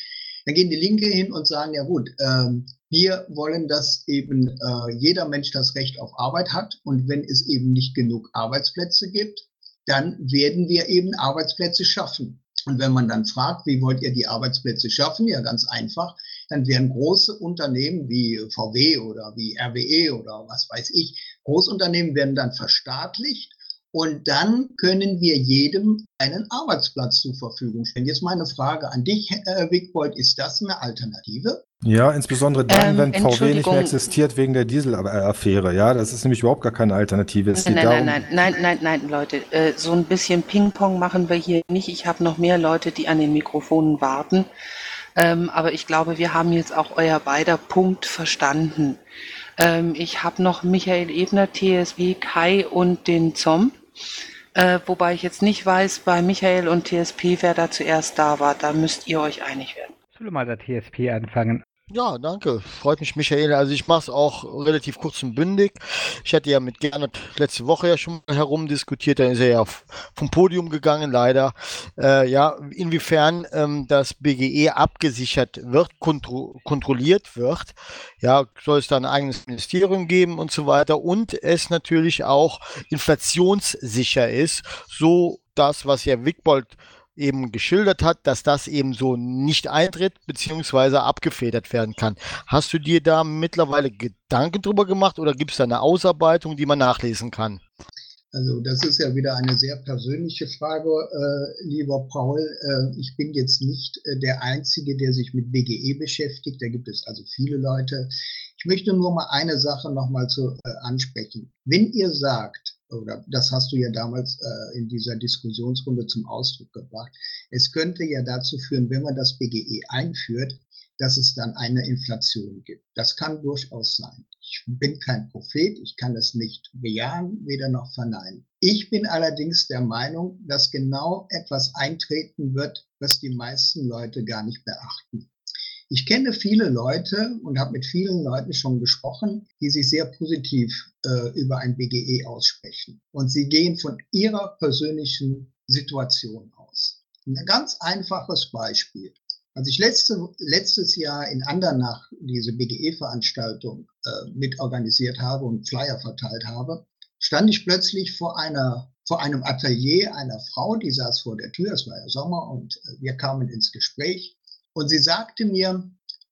Dann gehen die Linke hin und sagen, ja gut, ähm, wir wollen, dass eben äh, jeder Mensch das Recht auf Arbeit hat. Und wenn es eben nicht genug Arbeitsplätze gibt, dann werden wir eben Arbeitsplätze schaffen. Und wenn man dann fragt, wie wollt ihr die Arbeitsplätze schaffen? Ja, ganz einfach. Dann werden große Unternehmen wie VW oder wie RWE oder was weiß ich, Großunternehmen werden dann verstaatlicht und dann können wir jedem einen Arbeitsplatz zur Verfügung stellen. Jetzt meine Frage an dich, äh, Wigbold, ist das eine Alternative? Ja, insbesondere dann, ähm, wenn VW nicht mehr existiert wegen der Dieselaffäre. Ja, das ist nämlich überhaupt gar keine Alternative. Es nein, nein, darum, nein, nein, nein, nein, nein, Leute, äh, so ein bisschen Ping-Pong machen wir hier nicht. Ich habe noch mehr Leute, die an den Mikrofonen warten. Ähm, aber ich glaube, wir haben jetzt auch euer beider Punkt verstanden. Ähm, ich habe noch Michael Ebner, TSW, Kai und den Zomb. Äh, wobei ich jetzt nicht weiß, bei Michael und TSP, wer da zuerst da war. Da müsst ihr euch einig werden. Soll mal der TSP anfangen? Ja, danke. Freut mich, Michael. Also ich mache es auch relativ kurz und bündig. Ich hatte ja mit Gernot letzte Woche ja schon herumdiskutiert, dann ist er ja vom Podium gegangen, leider. Äh, ja, inwiefern ähm, das BGE abgesichert wird, kontro kontrolliert wird. Ja, soll es da ein eigenes Ministerium geben und so weiter. Und es natürlich auch inflationssicher ist, so das, was ja Wickbold eben geschildert hat, dass das eben so nicht eintritt beziehungsweise abgefedert werden kann. Hast du dir da mittlerweile Gedanken drüber gemacht oder gibt es da eine Ausarbeitung, die man nachlesen kann? Also das ist ja wieder eine sehr persönliche Frage, äh, lieber Paul. Äh, ich bin jetzt nicht äh, der Einzige, der sich mit BGE beschäftigt. Da gibt es also viele Leute. Ich möchte nur mal eine Sache nochmal zu äh, ansprechen. Wenn ihr sagt, oder das hast du ja damals äh, in dieser Diskussionsrunde zum Ausdruck gebracht. Es könnte ja dazu führen, wenn man das BGE einführt, dass es dann eine Inflation gibt. Das kann durchaus sein. Ich bin kein Prophet, ich kann es nicht bejahen, weder noch verneinen. Ich bin allerdings der Meinung, dass genau etwas eintreten wird, was die meisten Leute gar nicht beachten. Ich kenne viele Leute und habe mit vielen Leuten schon gesprochen, die sich sehr positiv äh, über ein BGE aussprechen. Und sie gehen von ihrer persönlichen Situation aus. Ein ganz einfaches Beispiel. Als ich letzte, letztes Jahr in Andernach diese BGE-Veranstaltung äh, mitorganisiert habe und Flyer verteilt habe, stand ich plötzlich vor einer vor einem Atelier einer Frau, die saß vor der Tür, es war ja Sommer und äh, wir kamen ins Gespräch und sie sagte mir,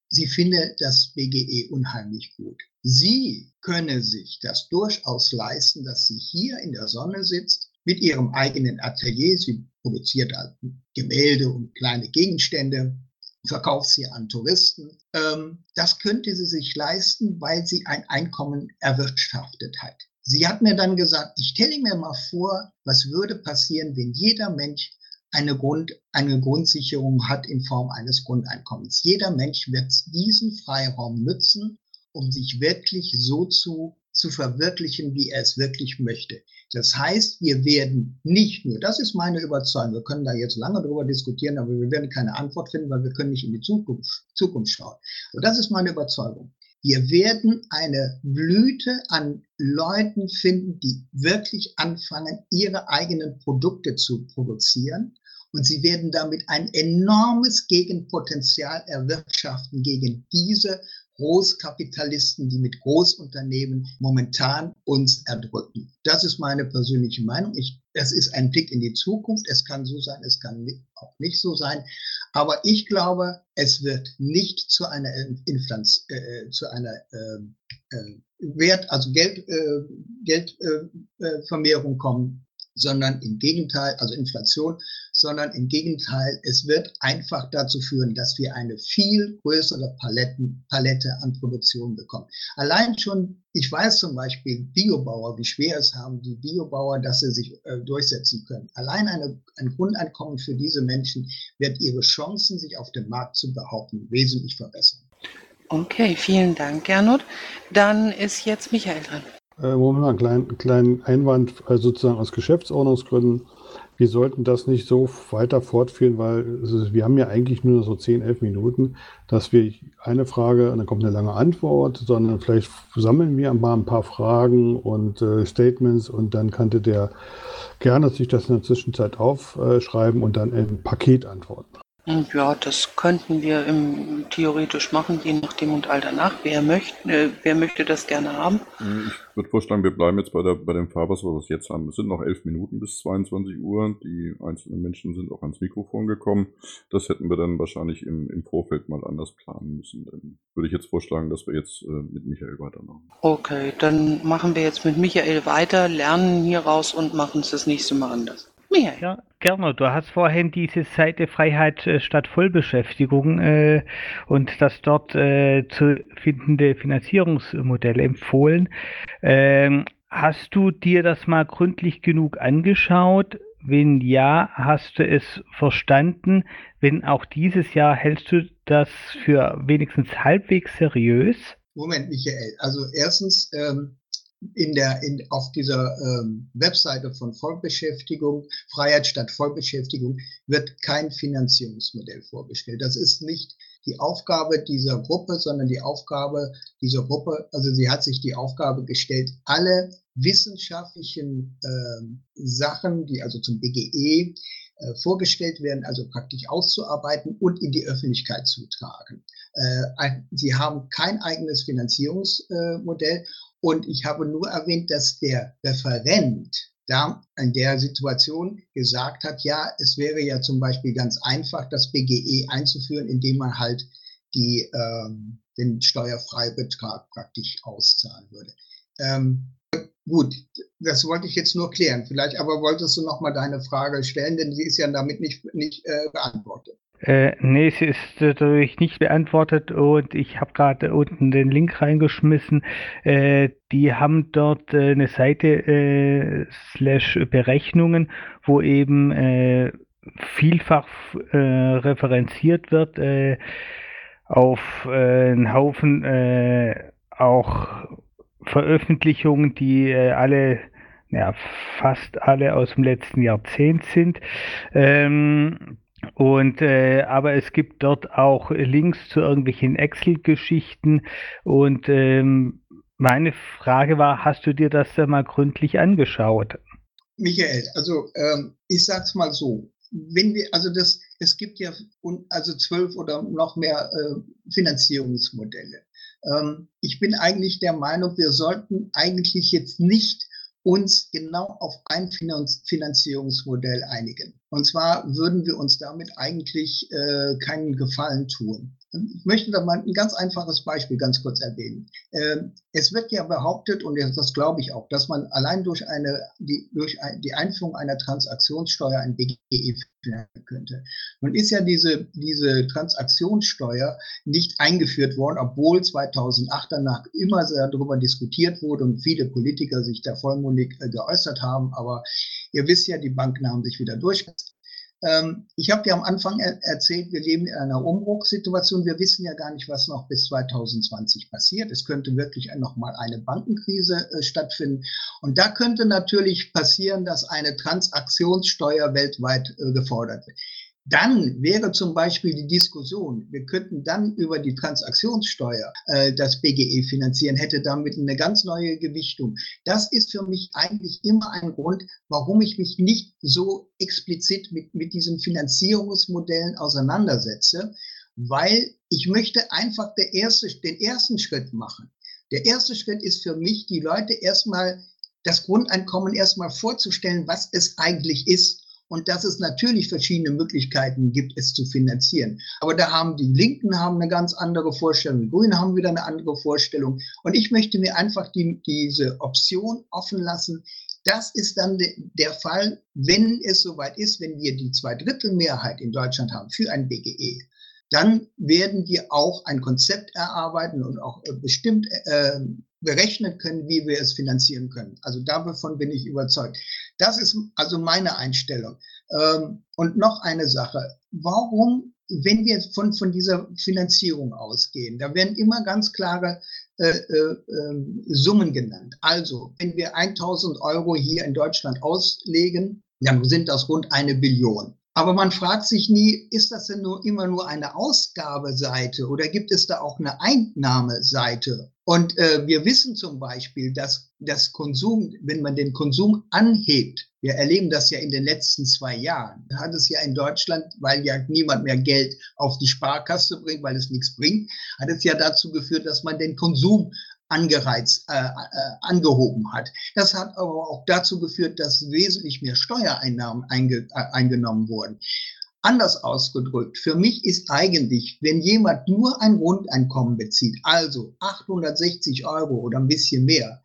sie finde das BGE unheimlich gut. Sie könne sich das durchaus leisten, dass sie hier in der Sonne sitzt mit ihrem eigenen Atelier. Sie produziert halt Gemälde und kleine Gegenstände verkauft sie an Touristen. Ähm, das könnte sie sich leisten, weil sie ein Einkommen erwirtschaftet hat. Sie hat mir dann gesagt, ich stelle mir mal vor, was würde passieren, wenn jeder Mensch eine, Grund, eine Grundsicherung hat in Form eines Grundeinkommens. Jeder Mensch wird diesen Freiraum nutzen, um sich wirklich so zu, zu verwirklichen, wie er es wirklich möchte. Das heißt, wir werden nicht nur, das ist meine Überzeugung, wir können da jetzt lange darüber diskutieren, aber wir werden keine Antwort finden, weil wir können nicht in die Zukunft, Zukunft schauen. Und das ist meine Überzeugung. Wir werden eine Blüte an Leuten finden, die wirklich anfangen, ihre eigenen Produkte zu produzieren. Und sie werden damit ein enormes Gegenpotenzial erwirtschaften gegen diese Großkapitalisten, die mit Großunternehmen momentan uns erdrücken. Das ist meine persönliche Meinung. Ich, es ist ein Blick in die Zukunft. Es kann so sein, es kann auch nicht so sein. Aber ich glaube, es wird nicht zu einer Inflanz, äh, zu einer äh, äh, Wert, also Geld, äh, Geldvermehrung kommen, sondern im Gegenteil, also Inflation, sondern im Gegenteil, es wird einfach dazu führen, dass wir eine viel größere Paletten, Palette an Produktion bekommen. Allein schon, ich weiß zum Beispiel Biobauer, wie schwer es haben die Biobauer, dass sie sich äh, durchsetzen können. Allein eine, ein Grundeinkommen für diese Menschen wird ihre Chancen, sich auf dem Markt zu behaupten, wesentlich verbessern. Okay, vielen Dank, Gernot. Dann ist jetzt Michael dran. Äh, Moment mal, einen kleinen, kleinen Einwand, also sozusagen aus Geschäftsordnungsgründen. Wir sollten das nicht so weiter fortführen, weil also wir haben ja eigentlich nur so 10, 11 Minuten, dass wir eine Frage und dann kommt eine lange Antwort, sondern vielleicht sammeln wir mal ein paar Fragen und äh, Statements und dann könnte der gerne sich das in der Zwischenzeit aufschreiben und dann ein Paket antworten. Ja, das könnten wir im, theoretisch machen, je nachdem und all danach. Wer möchte, äh, wer möchte das gerne haben? Hm, ich würde vorschlagen, wir bleiben jetzt bei, der, bei dem Fahrwasser, was wir jetzt haben. Es sind noch elf Minuten bis 22 Uhr. Die einzelnen Menschen sind auch ans Mikrofon gekommen. Das hätten wir dann wahrscheinlich im, im Vorfeld mal anders planen müssen. Dann würde ich jetzt vorschlagen, dass wir jetzt äh, mit Michael weitermachen. Okay, dann machen wir jetzt mit Michael weiter, lernen hier raus und machen es das nächste Mal anders. Michael. Ja, gerne. Du hast vorhin diese Seite Freiheit äh, statt Vollbeschäftigung äh, und das dort äh, zu findende Finanzierungsmodell empfohlen. Ähm, hast du dir das mal gründlich genug angeschaut? Wenn ja, hast du es verstanden? Wenn auch dieses Jahr hältst du das für wenigstens halbwegs seriös? Moment, Michael. Also erstens, ähm, in der, in, auf dieser ähm, Webseite von Vollbeschäftigung, Freiheit statt Vollbeschäftigung, wird kein Finanzierungsmodell vorgestellt. Das ist nicht die Aufgabe dieser Gruppe, sondern die Aufgabe dieser Gruppe, also sie hat sich die Aufgabe gestellt, alle wissenschaftlichen äh, Sachen, die also zum BGE äh, vorgestellt werden, also praktisch auszuarbeiten und in die Öffentlichkeit zu tragen. Äh, sie haben kein eigenes Finanzierungsmodell und ich habe nur erwähnt, dass der Referent da in der Situation gesagt hat, ja, es wäre ja zum Beispiel ganz einfach, das BGE einzuführen, indem man halt die, ähm, den Steuerfreibetrag praktisch auszahlen würde. Ähm, gut, das wollte ich jetzt nur klären. Vielleicht aber wolltest du noch mal deine Frage stellen, denn sie ist ja damit nicht, nicht äh, beantwortet. Äh, nee, sie ist dadurch nicht beantwortet und ich habe gerade unten den Link reingeschmissen. Äh, die haben dort äh, eine Seite äh, slash Berechnungen, wo eben äh, vielfach äh, referenziert wird äh, auf äh, einen Haufen äh, auch Veröffentlichungen, die äh, alle ja, fast alle aus dem letzten Jahrzehnt sind. Ähm, und äh, aber es gibt dort auch Links zu irgendwelchen Excel-Geschichten. Und ähm, meine Frage war, hast du dir das da mal gründlich angeschaut? Michael, also ähm, ich sag's mal so. Wenn wir, also das, es gibt ja also zwölf oder noch mehr äh, Finanzierungsmodelle. Ähm, ich bin eigentlich der Meinung, wir sollten eigentlich jetzt nicht uns genau auf ein Finanzierungsmodell einigen. Und zwar würden wir uns damit eigentlich äh, keinen Gefallen tun. Ich möchte da mal ein ganz einfaches Beispiel ganz kurz erwähnen. Ähm, es wird ja behauptet, und das glaube ich auch, dass man allein durch, eine, die, durch die Einführung einer Transaktionssteuer ein BGE finanzieren könnte. Nun ist ja diese, diese Transaktionssteuer nicht eingeführt worden, obwohl 2008 danach immer sehr darüber diskutiert wurde und viele Politiker sich da vollmundig äh, geäußert haben. Aber ihr wisst ja, die Banken haben sich wieder durchgesetzt. Ähm, ich habe ja am Anfang er erzählt, wir leben in einer Umbruchssituation. Wir wissen ja gar nicht, was noch bis 2020 passiert. Es könnte wirklich noch mal eine Bankenkrise äh, stattfinden. Und da könnte natürlich passieren, dass eine Transaktionssteuer weltweit äh, gefordert wird. Dann wäre zum Beispiel die Diskussion, wir könnten dann über die Transaktionssteuer äh, das BGE finanzieren, hätte damit eine ganz neue Gewichtung. Das ist für mich eigentlich immer ein Grund, warum ich mich nicht so explizit mit, mit diesen Finanzierungsmodellen auseinandersetze, weil ich möchte einfach der erste, den ersten Schritt machen. Der erste Schritt ist für mich, die Leute erstmal das Grundeinkommen erstmal vorzustellen, was es eigentlich ist und dass es natürlich verschiedene Möglichkeiten gibt, es zu finanzieren. Aber da haben die Linken haben eine ganz andere Vorstellung, die Grünen haben wieder eine andere Vorstellung. Und ich möchte mir einfach die, diese Option offen lassen. Das ist dann de, der Fall, wenn es soweit ist, wenn wir die Zweidrittelmehrheit in Deutschland haben für ein BGE dann werden wir auch ein Konzept erarbeiten und auch äh, bestimmt äh, berechnen können, wie wir es finanzieren können. Also davon bin ich überzeugt. Das ist also meine Einstellung. Ähm, und noch eine Sache. Warum, wenn wir von, von dieser Finanzierung ausgehen, da werden immer ganz klare äh, äh, ähm, Summen genannt. Also, wenn wir 1000 Euro hier in Deutschland auslegen, dann sind das rund eine Billion. Aber man fragt sich nie, ist das denn nur immer nur eine Ausgabeseite oder gibt es da auch eine Einnahmeseite? Und äh, wir wissen zum Beispiel, dass das Konsum, wenn man den Konsum anhebt, wir erleben das ja in den letzten zwei Jahren, hat es ja in Deutschland, weil ja niemand mehr Geld auf die Sparkasse bringt, weil es nichts bringt, hat es ja dazu geführt, dass man den Konsum angereizt, äh, äh, angehoben hat. Das hat aber auch dazu geführt, dass wesentlich mehr Steuereinnahmen einge, äh, eingenommen wurden. Anders ausgedrückt, für mich ist eigentlich, wenn jemand nur ein Grundeinkommen bezieht, also 860 Euro oder ein bisschen mehr,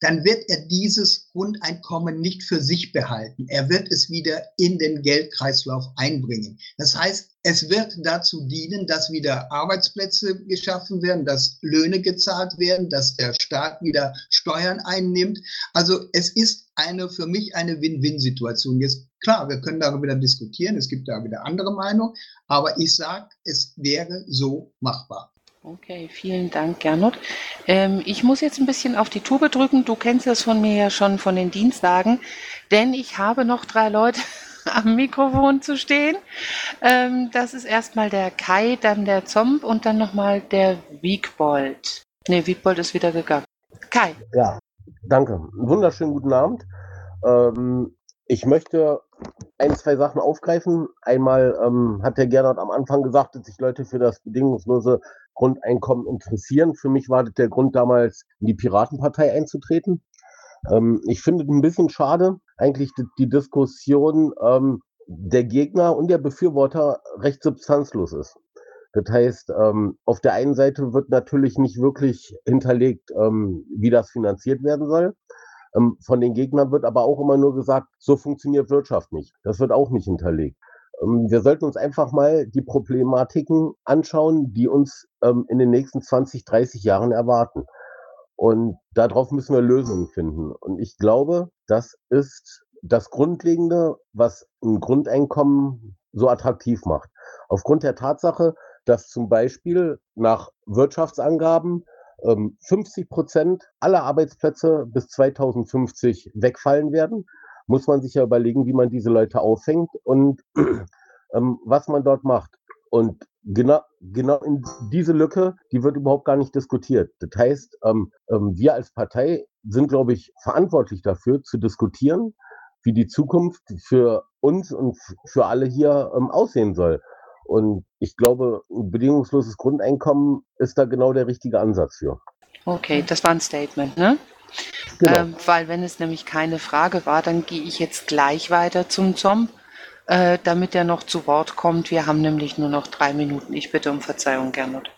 dann wird er dieses Grundeinkommen nicht für sich behalten. Er wird es wieder in den Geldkreislauf einbringen. Das heißt, es wird dazu dienen, dass wieder Arbeitsplätze geschaffen werden, dass Löhne gezahlt werden, dass der Staat wieder Steuern einnimmt. Also es ist eine für mich eine Win-Win-Situation. Jetzt klar, wir können darüber diskutieren, es gibt da wieder andere Meinungen, aber ich sage, es wäre so machbar. Okay, vielen Dank, Gernot. Ähm, ich muss jetzt ein bisschen auf die Tube drücken. Du kennst das von mir ja schon von den Dienstagen, denn ich habe noch drei Leute am Mikrofon zu stehen. Ähm, das ist erstmal der Kai, dann der Zomb und dann nochmal der Wiegbold. Ne, Wiegbold ist wieder gegangen. Kai. Ja, danke. Wunderschönen guten Abend. Ähm, ich möchte ein, zwei Sachen aufgreifen. Einmal ähm, hat der Gernot am Anfang gesagt, dass sich Leute für das bedingungslose Grundeinkommen interessieren. Für mich war das der Grund damals, in die Piratenpartei einzutreten. Ähm, ich finde es ein bisschen schade, eigentlich die, die Diskussion ähm, der Gegner und der Befürworter recht substanzlos ist. Das heißt, ähm, auf der einen Seite wird natürlich nicht wirklich hinterlegt, ähm, wie das finanziert werden soll. Ähm, von den Gegnern wird aber auch immer nur gesagt, so funktioniert Wirtschaft nicht. Das wird auch nicht hinterlegt. Ähm, wir sollten uns einfach mal die Problematiken anschauen, die uns ähm, in den nächsten 20, 30 Jahren erwarten. Und darauf müssen wir Lösungen finden. Und ich glaube, das ist das Grundlegende, was ein Grundeinkommen so attraktiv macht. Aufgrund der Tatsache, dass zum Beispiel nach Wirtschaftsangaben 50 ähm, Prozent aller Arbeitsplätze bis 2050 wegfallen werden muss man sich ja überlegen, wie man diese Leute auffängt und ähm, was man dort macht. Und genau, genau in diese Lücke, die wird überhaupt gar nicht diskutiert. Das heißt, ähm, ähm, wir als Partei sind, glaube ich, verantwortlich dafür, zu diskutieren, wie die Zukunft für uns und für alle hier ähm, aussehen soll. Und ich glaube, ein bedingungsloses Grundeinkommen ist da genau der richtige Ansatz für. Okay, das war ein Statement, ne? Genau. Ähm, weil wenn es nämlich keine Frage war, dann gehe ich jetzt gleich weiter zum Zom. äh, damit er noch zu Wort kommt. Wir haben nämlich nur noch drei Minuten. Ich bitte um Verzeihung, Gernot.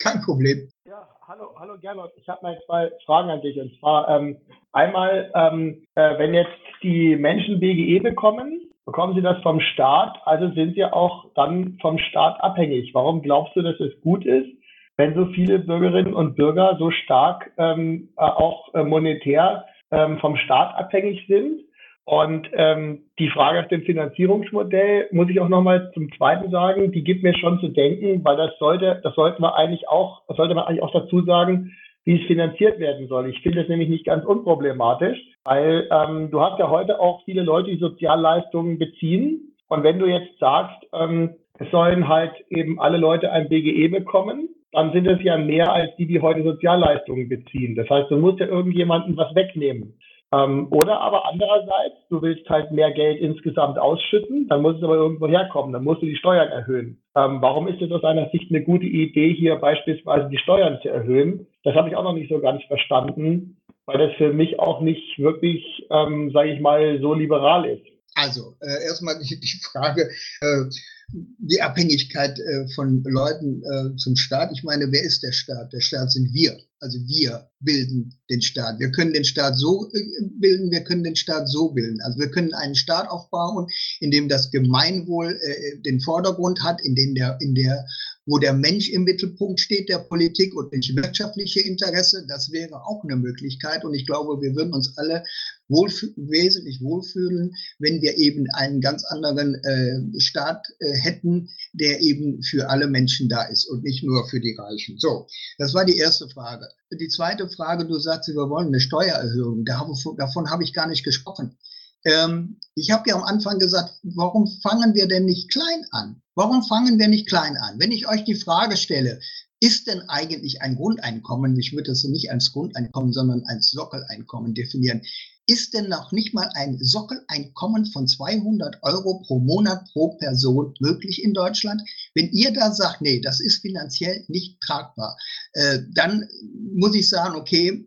Kein Problem. Ja, hallo, hallo Gernot. Ich habe mal zwei Fragen an dich. Und zwar ähm, einmal, ähm, äh, wenn jetzt die Menschen BGE bekommen, bekommen sie das vom Staat, also sind sie auch dann vom Staat abhängig. Warum glaubst du, dass es gut ist, wenn so viele Bürgerinnen und Bürger so stark ähm, äh, auch äh, monetär ähm, vom Staat abhängig sind? Und ähm, die Frage nach dem Finanzierungsmodell muss ich auch nochmal zum Zweiten sagen, die gibt mir schon zu denken, weil das sollte, das sollten wir eigentlich auch, das sollte man eigentlich auch dazu sagen, wie es finanziert werden soll. Ich finde es nämlich nicht ganz unproblematisch, weil ähm, du hast ja heute auch viele Leute, die Sozialleistungen beziehen. Und wenn du jetzt sagst, ähm, es sollen halt eben alle Leute ein BGE bekommen, dann sind es ja mehr als die, die heute Sozialleistungen beziehen. Das heißt, du musst ja irgendjemanden was wegnehmen. Ähm, oder aber andererseits, du willst halt mehr Geld insgesamt ausschütten, dann muss es aber irgendwo herkommen, dann musst du die Steuern erhöhen. Ähm, warum ist es aus einer Sicht eine gute Idee, hier beispielsweise die Steuern zu erhöhen? Das habe ich auch noch nicht so ganz verstanden, weil das für mich auch nicht wirklich, ähm, sage ich mal, so liberal ist. Also, äh, erstmal die, die Frage, äh, die Abhängigkeit äh, von Leuten äh, zum Staat. Ich meine, wer ist der Staat? Der Staat sind wir. Also wir bilden den Staat. Wir können den Staat so äh, bilden, wir können den Staat so bilden. Also wir können einen Staat aufbauen, in dem das Gemeinwohl äh, den Vordergrund hat, in dem der, in der, wo der Mensch im Mittelpunkt steht der Politik und nicht wirtschaftliche Interesse. Das wäre auch eine Möglichkeit. Und ich glaube, wir würden uns alle wohlf wesentlich wohlfühlen, wenn wir eben einen ganz anderen äh, Staat äh, hätten, der eben für alle Menschen da ist und nicht nur für die Reichen. So, das war die erste Frage. Die zweite Frage, du sagst, wir wollen eine Steuererhöhung. Davon habe ich gar nicht gesprochen. Ähm, ich habe ja am Anfang gesagt, warum fangen wir denn nicht klein an? Warum fangen wir nicht klein an? Wenn ich euch die Frage stelle, ist denn eigentlich ein Grundeinkommen, ich würde das nicht als Grundeinkommen, sondern als Sockeleinkommen definieren, ist denn noch nicht mal ein Sockeleinkommen von 200 Euro pro Monat pro Person möglich in Deutschland? Wenn ihr da sagt, nee, das ist finanziell nicht tragbar, äh, dann muss ich sagen, okay,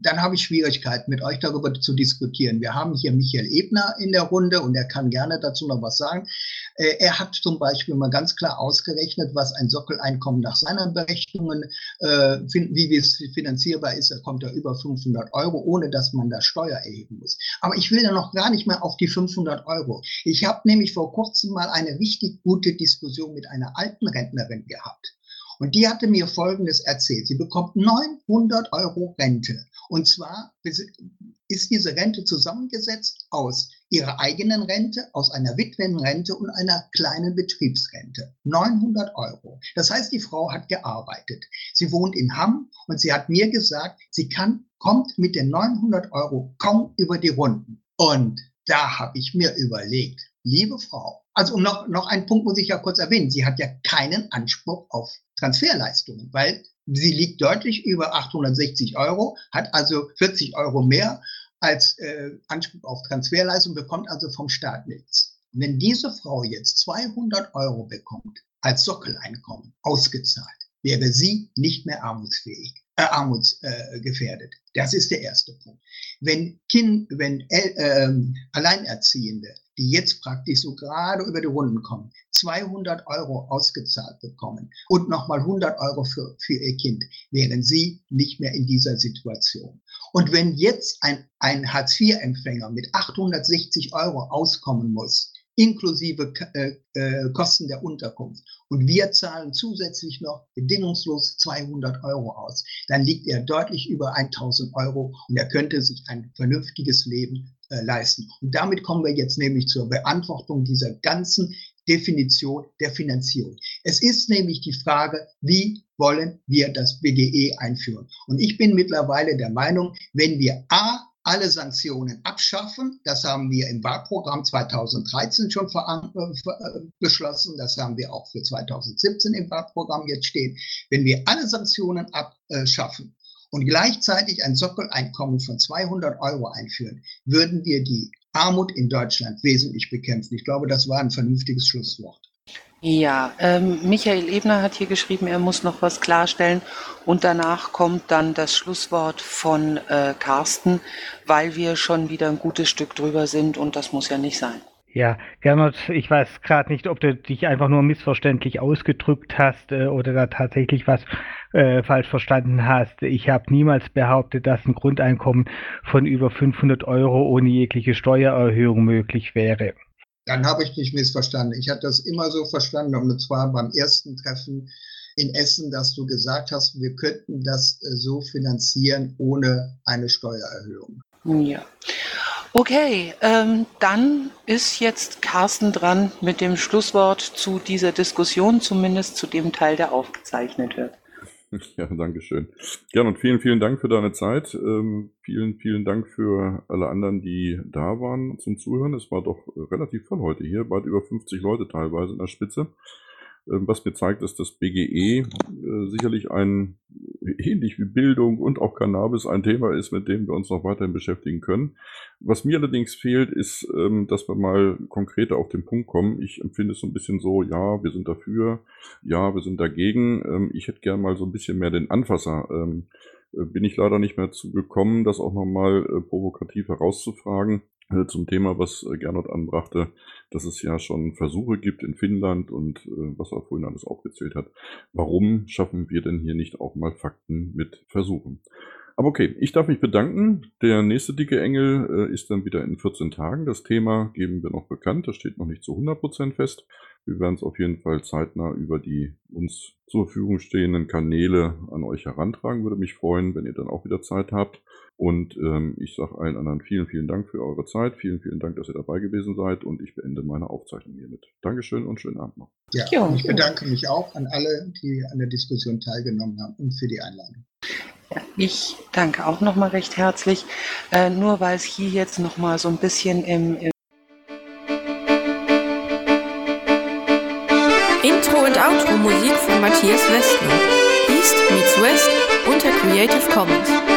dann habe ich Schwierigkeiten, mit euch darüber zu diskutieren. Wir haben hier Michael Ebner in der Runde und er kann gerne dazu noch was sagen. Äh, er hat zum Beispiel mal ganz klar ausgerechnet, was ein Sockeleinkommen nach seinen Berechnungen, äh, wie es finanzierbar ist. Da kommt er über 500 Euro, ohne dass man da Steuer erheben muss. Aber ich will ja noch gar nicht mehr auf die 500 Euro. Ich habe nämlich vor kurzem mal eine richtig gute Diskussion mit einer alten Rentnerin gehabt. Und die hatte mir Folgendes erzählt. Sie bekommt 900 Euro Rente. Und zwar ist diese Rente zusammengesetzt aus ihrer eigenen Rente, aus einer Witwenrente und einer kleinen Betriebsrente. 900 Euro. Das heißt, die Frau hat gearbeitet. Sie wohnt in Hamm und sie hat mir gesagt, sie kann, kommt mit den 900 Euro kaum über die Runden. Und da habe ich mir überlegt, liebe Frau, also noch, noch einen Punkt muss ich ja kurz erwähnen, sie hat ja keinen Anspruch auf Transferleistungen, weil sie liegt deutlich über 860 Euro, hat also 40 Euro mehr als äh, Anspruch auf Transferleistung, bekommt also vom Staat nichts. Wenn diese Frau jetzt 200 Euro bekommt als Sockeleinkommen ausgezahlt, wäre sie nicht mehr armutsfähig, äh, armutsgefährdet. Äh, das ist der erste Punkt. Wenn, kind, wenn äh, Alleinerziehende die jetzt praktisch so gerade über die Runden kommen, 200 Euro ausgezahlt bekommen und nochmal 100 Euro für, für ihr Kind, wären sie nicht mehr in dieser Situation. Und wenn jetzt ein, ein Hartz-IV-Empfänger mit 860 Euro auskommen muss, inklusive äh, äh, Kosten der Unterkunft. Und wir zahlen zusätzlich noch bedingungslos 200 Euro aus. Dann liegt er deutlich über 1000 Euro und er könnte sich ein vernünftiges Leben äh, leisten. Und damit kommen wir jetzt nämlich zur Beantwortung dieser ganzen Definition der Finanzierung. Es ist nämlich die Frage, wie wollen wir das BGE einführen? Und ich bin mittlerweile der Meinung, wenn wir A, alle Sanktionen abschaffen. Das haben wir im Wahlprogramm 2013 schon äh, beschlossen. Das haben wir auch für 2017 im Wahlprogramm jetzt stehen. Wenn wir alle Sanktionen abschaffen und gleichzeitig ein Sockeleinkommen von 200 Euro einführen, würden wir die Armut in Deutschland wesentlich bekämpfen. Ich glaube, das war ein vernünftiges Schlusswort. Ja, ähm, Michael Ebner hat hier geschrieben, er muss noch was klarstellen und danach kommt dann das Schlusswort von äh, Carsten, weil wir schon wieder ein gutes Stück drüber sind und das muss ja nicht sein. Ja, Gernot, ich weiß gerade nicht, ob du dich einfach nur missverständlich ausgedrückt hast äh, oder da tatsächlich was äh, falsch verstanden hast. Ich habe niemals behauptet, dass ein Grundeinkommen von über 500 Euro ohne jegliche Steuererhöhung möglich wäre. Dann habe ich dich missverstanden. Ich hatte das immer so verstanden, und zwar beim ersten Treffen in Essen, dass du gesagt hast, wir könnten das äh, so finanzieren ohne eine Steuererhöhung. Ja. Okay, ähm, dann ist jetzt Carsten dran mit dem Schlusswort zu dieser Diskussion, zumindest zu dem Teil, der aufgezeichnet wird. Ja, danke schön. Gern und vielen, vielen Dank für deine Zeit. Ähm, vielen, vielen Dank für alle anderen, die da waren zum Zuhören. Es war doch relativ voll heute hier, bald über 50 Leute teilweise in der Spitze. Ähm, was mir zeigt, dass das BGE äh, sicherlich ein, ähnlich wie Bildung und auch Cannabis, ein Thema ist, mit dem wir uns noch weiterhin beschäftigen können. Was mir allerdings fehlt, ist, ähm, dass wir mal konkreter auf den Punkt kommen. Ich empfinde es so ein bisschen so, ja, wir sind dafür, ja, wir sind dagegen. Ähm, ich hätte gern mal so ein bisschen mehr den Anfasser. Äh, bin ich leider nicht mehr zugekommen, das auch nochmal äh, provokativ herauszufragen zum Thema, was Gernot anbrachte dass es ja schon Versuche gibt in Finnland und äh, was er vorhin alles aufgezählt hat. Warum schaffen wir denn hier nicht auch mal Fakten mit Versuchen? Aber okay, ich darf mich bedanken. Der nächste dicke Engel äh, ist dann wieder in 14 Tagen. Das Thema geben wir noch bekannt. Das steht noch nicht zu 100% fest. Wir werden es auf jeden Fall zeitnah über die uns zur Verfügung stehenden Kanäle an euch herantragen. Würde mich freuen, wenn ihr dann auch wieder Zeit habt. Und ähm, ich sage allen anderen vielen, vielen Dank für eure Zeit. Vielen, vielen Dank, dass ihr dabei gewesen seid. Und ich beende meine Aufzeichnung hiermit. Dankeschön und schönen Abend noch. Ja, ja ich bedanke mich auch an alle, die an der Diskussion teilgenommen haben und für die Einladung. Ja, ich danke auch nochmal recht herzlich. Äh, nur weil es hier jetzt nochmal so ein bisschen im, im Intro und Outro Musik von Matthias Westner. East meets West unter Creative Commons.